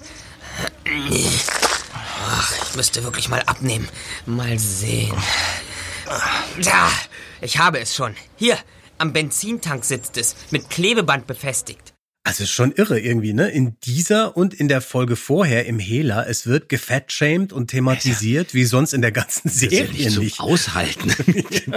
[SPEAKER 9] Ach, ich müsste wirklich mal abnehmen. Mal sehen. Da, ich habe es schon. Hier, am Benzintank sitzt es, mit Klebeband befestigt.
[SPEAKER 2] Also ist schon irre irgendwie, ne? In dieser und in der Folge vorher im Hela, es wird gefettshamed und thematisiert, wie sonst in der ganzen
[SPEAKER 3] ist ja
[SPEAKER 2] Serie
[SPEAKER 3] nicht
[SPEAKER 2] nicht.
[SPEAKER 3] Aushalten. *laughs*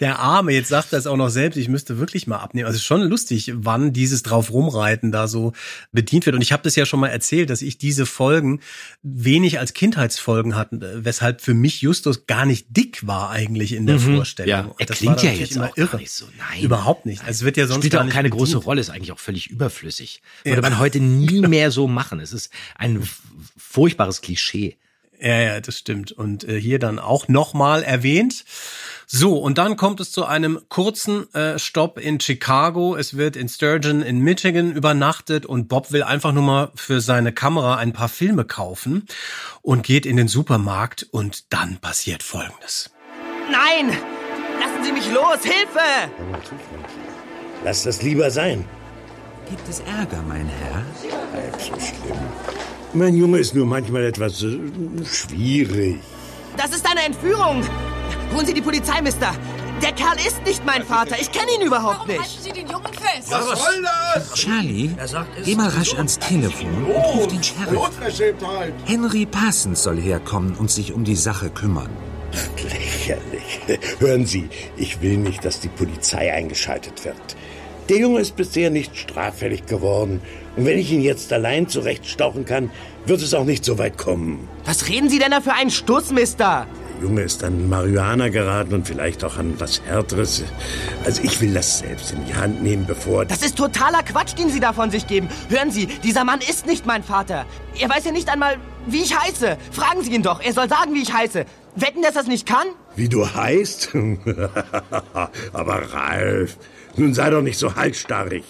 [SPEAKER 2] Der Arme, jetzt sagt er es auch noch selbst, ich müsste wirklich mal abnehmen. Also ist schon lustig, wann dieses drauf rumreiten da so bedient wird. Und ich habe das ja schon mal erzählt, dass ich diese Folgen wenig als Kindheitsfolgen hatten, äh, weshalb für mich Justus gar nicht dick war eigentlich in der Vorstellung.
[SPEAKER 3] Ja, er
[SPEAKER 2] das
[SPEAKER 3] klingt ja jetzt auch gar nicht so. Nein.
[SPEAKER 2] Überhaupt nicht. Also es wird ja sonst
[SPEAKER 3] Spielt
[SPEAKER 2] gar
[SPEAKER 3] auch
[SPEAKER 2] nicht
[SPEAKER 3] keine große
[SPEAKER 2] bedient.
[SPEAKER 3] Rolle, ist eigentlich auch völlig überflüssig. Würde man heute nie *laughs* mehr so machen. Es ist ein furchtbares Klischee.
[SPEAKER 2] Ja, ja, das stimmt. Und äh, hier dann auch nochmal erwähnt. So, und dann kommt es zu einem kurzen äh, Stopp in Chicago. Es wird in Sturgeon in Michigan übernachtet und Bob will einfach nur mal für seine Kamera ein paar Filme kaufen und geht in den Supermarkt und dann passiert Folgendes.
[SPEAKER 6] Nein! Lassen Sie mich los! Hilfe!
[SPEAKER 10] Lass das lieber sein.
[SPEAKER 11] Gibt es Ärger, mein Herr?
[SPEAKER 10] Halb so schlimm. Mein Junge ist nur manchmal etwas äh, schwierig.
[SPEAKER 6] Das ist eine Entführung! Holen Sie die Polizei, Mister! Der Kerl ist nicht mein Vater! Ich kenne ihn überhaupt nicht!
[SPEAKER 12] Sie den Jungen fest.
[SPEAKER 8] Was soll das?
[SPEAKER 11] Charlie, geh mal rasch ans Telefon und ruf den Sheriff. Henry Parsons soll herkommen und sich um die Sache kümmern.
[SPEAKER 10] Lächerlich. Hören Sie, ich will nicht, dass die Polizei eingeschaltet wird. Der Junge ist bisher nicht straffällig geworden. Und wenn ich ihn jetzt allein zurechtstauchen kann, wird es auch nicht so weit kommen.
[SPEAKER 6] Was reden Sie denn da für einen Stuss, Mister?
[SPEAKER 10] Der Junge ist an Marihuana geraten und vielleicht auch an was Härteres. Also ich will das selbst in die Hand nehmen, bevor...
[SPEAKER 6] Das ist totaler Quatsch, den Sie da von sich geben. Hören Sie, dieser Mann ist nicht mein Vater. Er weiß ja nicht einmal, wie ich heiße. Fragen Sie ihn doch. Er soll sagen, wie ich heiße. Wetten, dass er es nicht kann?
[SPEAKER 10] Wie du heißt? *laughs* Aber Ralf, nun sei doch nicht so halsstarrig.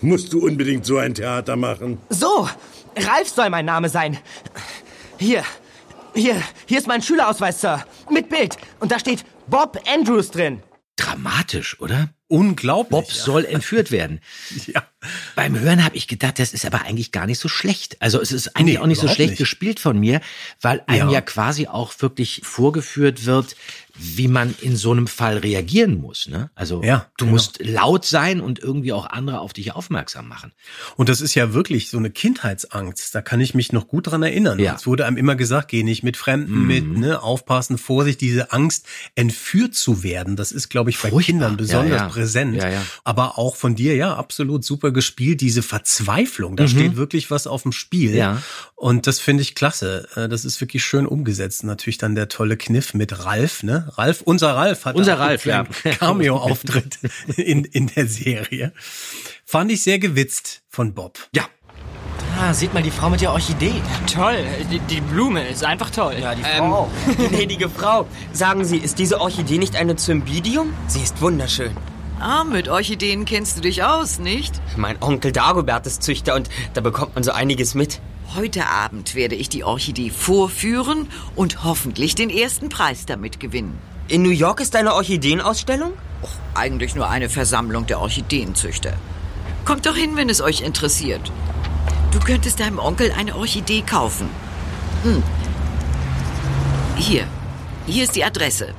[SPEAKER 10] Musst du unbedingt so ein Theater machen?
[SPEAKER 6] So, Ralf soll mein Name sein. Hier, hier, hier ist mein Schülerausweis, Sir. Mit Bild. Und da steht Bob Andrews drin.
[SPEAKER 3] Dramatisch, oder?
[SPEAKER 2] Unglaublich.
[SPEAKER 3] Bob soll entführt werden. *laughs*
[SPEAKER 2] Ja.
[SPEAKER 3] Beim Hören habe ich gedacht, das ist aber eigentlich gar nicht so schlecht. Also es ist eigentlich
[SPEAKER 2] Nee,
[SPEAKER 3] auch nicht so schlecht
[SPEAKER 2] nicht.
[SPEAKER 3] gespielt von mir, weil einem
[SPEAKER 2] Ja.
[SPEAKER 3] ja. quasi auch wirklich vorgeführt wird, wie man in so einem Fall reagieren muss. Ne? Also
[SPEAKER 2] Ja,
[SPEAKER 3] du
[SPEAKER 2] genau.
[SPEAKER 3] musst laut sein und irgendwie auch andere auf dich aufmerksam machen.
[SPEAKER 2] Und das ist ja wirklich so eine Kindheitsangst. Da kann ich mich noch gut dran erinnern.
[SPEAKER 3] Ja.
[SPEAKER 2] Es wurde einem immer gesagt, geh nicht mit Fremden mit, ne, aufpassen, Vorsicht, diese Angst, entführt zu werden. Das ist, glaube ich, bei
[SPEAKER 3] Furchtbar.
[SPEAKER 2] Kindern besonders
[SPEAKER 3] Ja,
[SPEAKER 2] präsent. Aber auch von dir, ja, absolut super gespielt. Diese Verzweiflung, da steht wirklich was auf dem Spiel.
[SPEAKER 3] Mhm. Ja.
[SPEAKER 2] Und das finde ich klasse. Äh, Das ist wirklich schön umgesetzt. Natürlich dann der tolle Kniff mit Ralf, ne? Ralf, unser Ralf hat
[SPEAKER 3] Unser
[SPEAKER 2] auch einen
[SPEAKER 3] Ralf, ja.
[SPEAKER 2] Cameo-Auftritt *laughs* in, in der Serie. Fand ich sehr gewitzt von Bob.
[SPEAKER 3] Ja,
[SPEAKER 6] Ah, seht mal die Frau mit der Orchidee.
[SPEAKER 5] Toll, die, die Blume ist einfach toll.
[SPEAKER 6] Ja, die Frau *laughs* *laughs*
[SPEAKER 5] Ähm,
[SPEAKER 6] auch.
[SPEAKER 9] Gnädige Frau, sagen Sie, ist diese Orchidee nicht eine Cymbidium? Sie ist wunderschön.
[SPEAKER 12] Ah, mit Orchideen kennst du dich aus, nicht?
[SPEAKER 9] Mein Onkel Dagobert ist Züchter und da bekommt man so einiges mit.
[SPEAKER 12] Heute Abend werde ich die Orchidee vorführen und hoffentlich den ersten Preis damit gewinnen.
[SPEAKER 9] In New York ist eine Orchideenausstellung?
[SPEAKER 12] Och, eigentlich nur eine Versammlung der Orchideenzüchter. Kommt doch hin, wenn es euch interessiert. Du könntest deinem Onkel eine Orchidee kaufen. Hm. Hier. Hier ist die Adresse.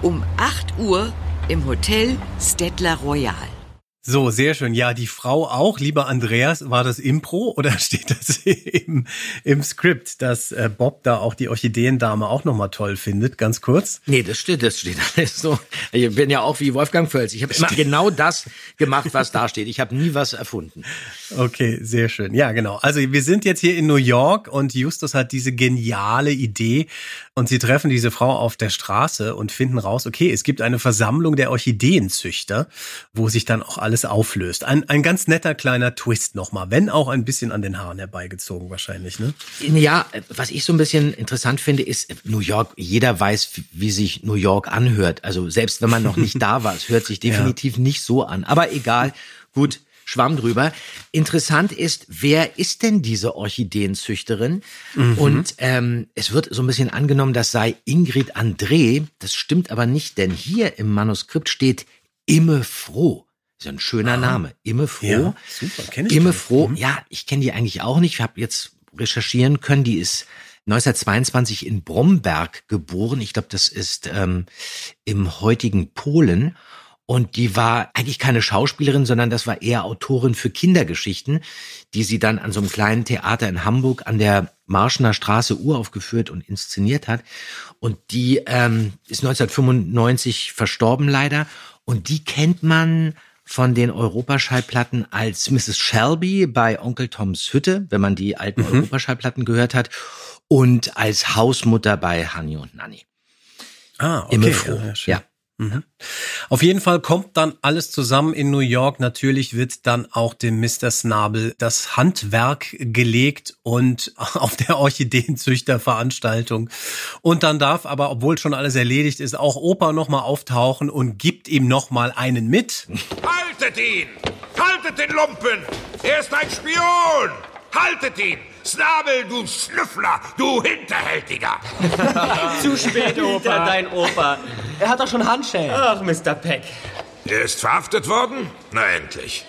[SPEAKER 12] Um 8 Uhr im Hotel Stettler Royal.
[SPEAKER 2] So, sehr schön. Ja, die Frau auch. Lieber Andreas, war das Impro oder *laughs* steht das im, im Skript, dass äh, Bob da auch die Orchideendame auch nochmal toll findet? Ganz kurz.
[SPEAKER 3] Nee, das steht, das steht alles so. Ich bin ja auch wie Wolfgang Völz. Ich habe immer genau das gemacht, was da steht. Ich habe nie was erfunden.
[SPEAKER 2] Okay, sehr schön. Ja, genau. Also wir sind jetzt hier in New York und Justus hat diese geniale Idee und sie treffen diese Frau auf der Straße und finden raus, okay, es gibt eine Versammlung der Orchideenzüchter, wo sich dann auch alles auflöst. Ein, ein ganz netter kleiner Twist nochmal, wenn auch ein bisschen an den Haaren herbeigezogen wahrscheinlich, ne?
[SPEAKER 3] Ja, was ich so ein bisschen interessant finde, ist New York. Jeder weiß, wie sich New York anhört. Also selbst wenn man noch nicht da war, es hört sich *laughs* definitiv nicht so an. Aber egal, gut, Schwamm drüber. Interessant ist, wer ist denn diese Orchideenzüchterin? Und ähm, es wird so ein bisschen angenommen, das sei Ingrid André. Das stimmt aber nicht, denn hier im Manuskript steht Imme Froh. Ist ja ein schöner Name. Imme Froh.
[SPEAKER 2] Ja, super, kenn ich
[SPEAKER 3] Imme
[SPEAKER 2] gar nicht.
[SPEAKER 3] Froh, ja, ich kenne die eigentlich auch nicht. Ich habe jetzt recherchieren können. Die ist 1922 in Bromberg geboren. Ich glaube, das ist ähm, im heutigen Polen. Und die war eigentlich keine Schauspielerin, sondern das war eher Autorin für Kindergeschichten, die sie dann an so einem kleinen Theater in Hamburg an der Marschener Straße uraufgeführt und inszeniert hat. Und die ähm, ist 1995 verstorben leider. Und die kennt man von den Europaschallplatten als Mrs. Shelby bei Onkel Toms Hütte, wenn man die alten
[SPEAKER 2] Mhm.
[SPEAKER 3] Europaschallplatten gehört hat, und als Hausmutter bei Hanni und Nanni.
[SPEAKER 2] Ah, okay.
[SPEAKER 3] Immer froh.
[SPEAKER 2] Ja, ja.
[SPEAKER 3] Ja.
[SPEAKER 2] Mhm. Auf jeden Fall kommt dann alles zusammen in New York. Natürlich wird dann auch dem Mr. Snabel das Handwerk gelegt und *laughs* auf der Orchideenzüchterveranstaltung. Und dann darf aber, obwohl schon alles erledigt ist, auch Opa nochmal auftauchen und gibt ihm nochmal einen mit.
[SPEAKER 7] Haltet ihn! Haltet den Lumpen! Er ist ein Spion! Haltet ihn! Snabel, du Schnüffler, du Hinterhältiger! *laughs*
[SPEAKER 6] Zu spät, Opa. dein Opa. Er hat doch schon Handschellen. Ach, Mr. Peck.
[SPEAKER 7] Er ist verhaftet worden? Na endlich.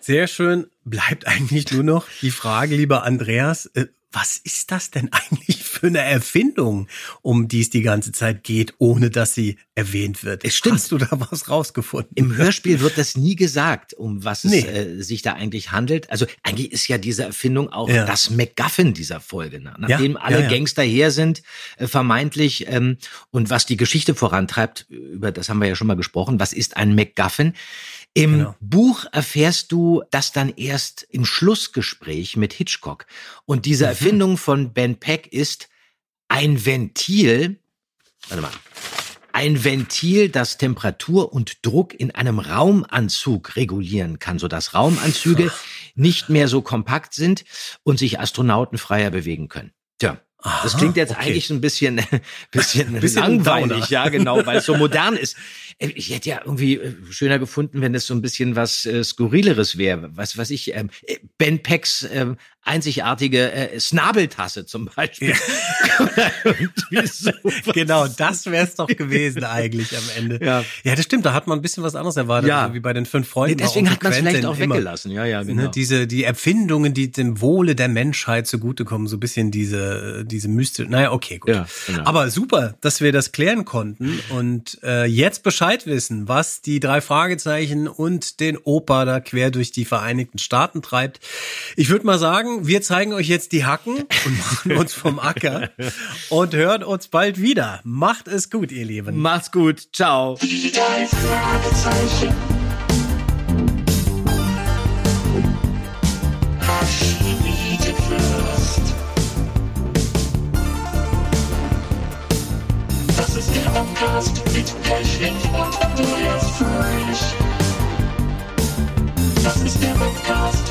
[SPEAKER 2] Sehr schön. Bleibt eigentlich nur noch die Frage, lieber Andreas, äh, was ist das denn eigentlich für eine Erfindung, um die es die ganze Zeit geht, ohne dass sie erwähnt wird?
[SPEAKER 3] Es stimmt.
[SPEAKER 2] Hast du da was rausgefunden?
[SPEAKER 3] Im Hörspiel wird das nie gesagt, um was es
[SPEAKER 2] Nee.
[SPEAKER 3] äh, sich da eigentlich handelt. Also eigentlich ist ja diese Erfindung auch
[SPEAKER 2] Ja.
[SPEAKER 3] das MacGuffin dieser Folge. Ne? Nachdem
[SPEAKER 2] Ja,
[SPEAKER 3] alle
[SPEAKER 2] ja.
[SPEAKER 3] Gangster her sind, äh, vermeintlich, ähm, und was die Geschichte vorantreibt, über das haben wir ja schon mal gesprochen, was ist ein MacGuffin? Im
[SPEAKER 2] Genau.
[SPEAKER 3] Buch erfährst du das dann erst im Schlussgespräch mit Hitchcock. Und diese
[SPEAKER 2] Mhm.
[SPEAKER 3] Erfindung von Ben Peck ist ein Ventil, warte mal, ein Ventil, das Temperatur und Druck in einem Raumanzug regulieren kann, sodass Raumanzüge nicht mehr so kompakt sind und sich Astronauten freier bewegen können. Tja. Das klingt jetzt
[SPEAKER 2] okay.
[SPEAKER 3] eigentlich ein bisschen, *laughs* bisschen,
[SPEAKER 2] Bisschen
[SPEAKER 3] langweilig,
[SPEAKER 2] Downer.
[SPEAKER 3] ja, genau, weil es so modern ist. *laughs* Äh, Ich hätte ja irgendwie äh, schöner gefunden, wenn es so ein bisschen was äh, Skurrileres wäre. Was weiß ich, ähm, äh, Ben Pecks ähm, einzigartige äh, Snabeltasse zum Beispiel. *laughs* So.
[SPEAKER 2] Genau, das wäre es doch gewesen eigentlich am Ende.
[SPEAKER 3] Ja.
[SPEAKER 2] ja, das stimmt. Da hat man ein bisschen was anderes erwartet,
[SPEAKER 3] Ja.
[SPEAKER 2] also wie bei den fünf Freunden.
[SPEAKER 3] Deswegen
[SPEAKER 2] auch
[SPEAKER 3] hat man es vielleicht auch
[SPEAKER 2] immer.
[SPEAKER 3] weggelassen. Ja, ja, genau.
[SPEAKER 2] Ne, diese die Erfindungen, die dem Wohle der Menschheit zugutekommen, so ein bisschen diese diese mystische. Naja, okay, gut.
[SPEAKER 3] Ja, genau.
[SPEAKER 2] Aber super, dass wir das klären konnten und äh, jetzt Bescheid wissen, was die drei Fragezeichen und den Opa da quer durch die Vereinigten Staaten treibt. Ich würde mal sagen, wir zeigen euch jetzt die Hacken und *laughs* machen uns vom Acker und hören uns bald wieder. Macht es gut, ihr Lieben.
[SPEAKER 3] Macht's gut. Ciao.
[SPEAKER 4] Die drei Fragezeichen. Podcast mit Pechling Podcast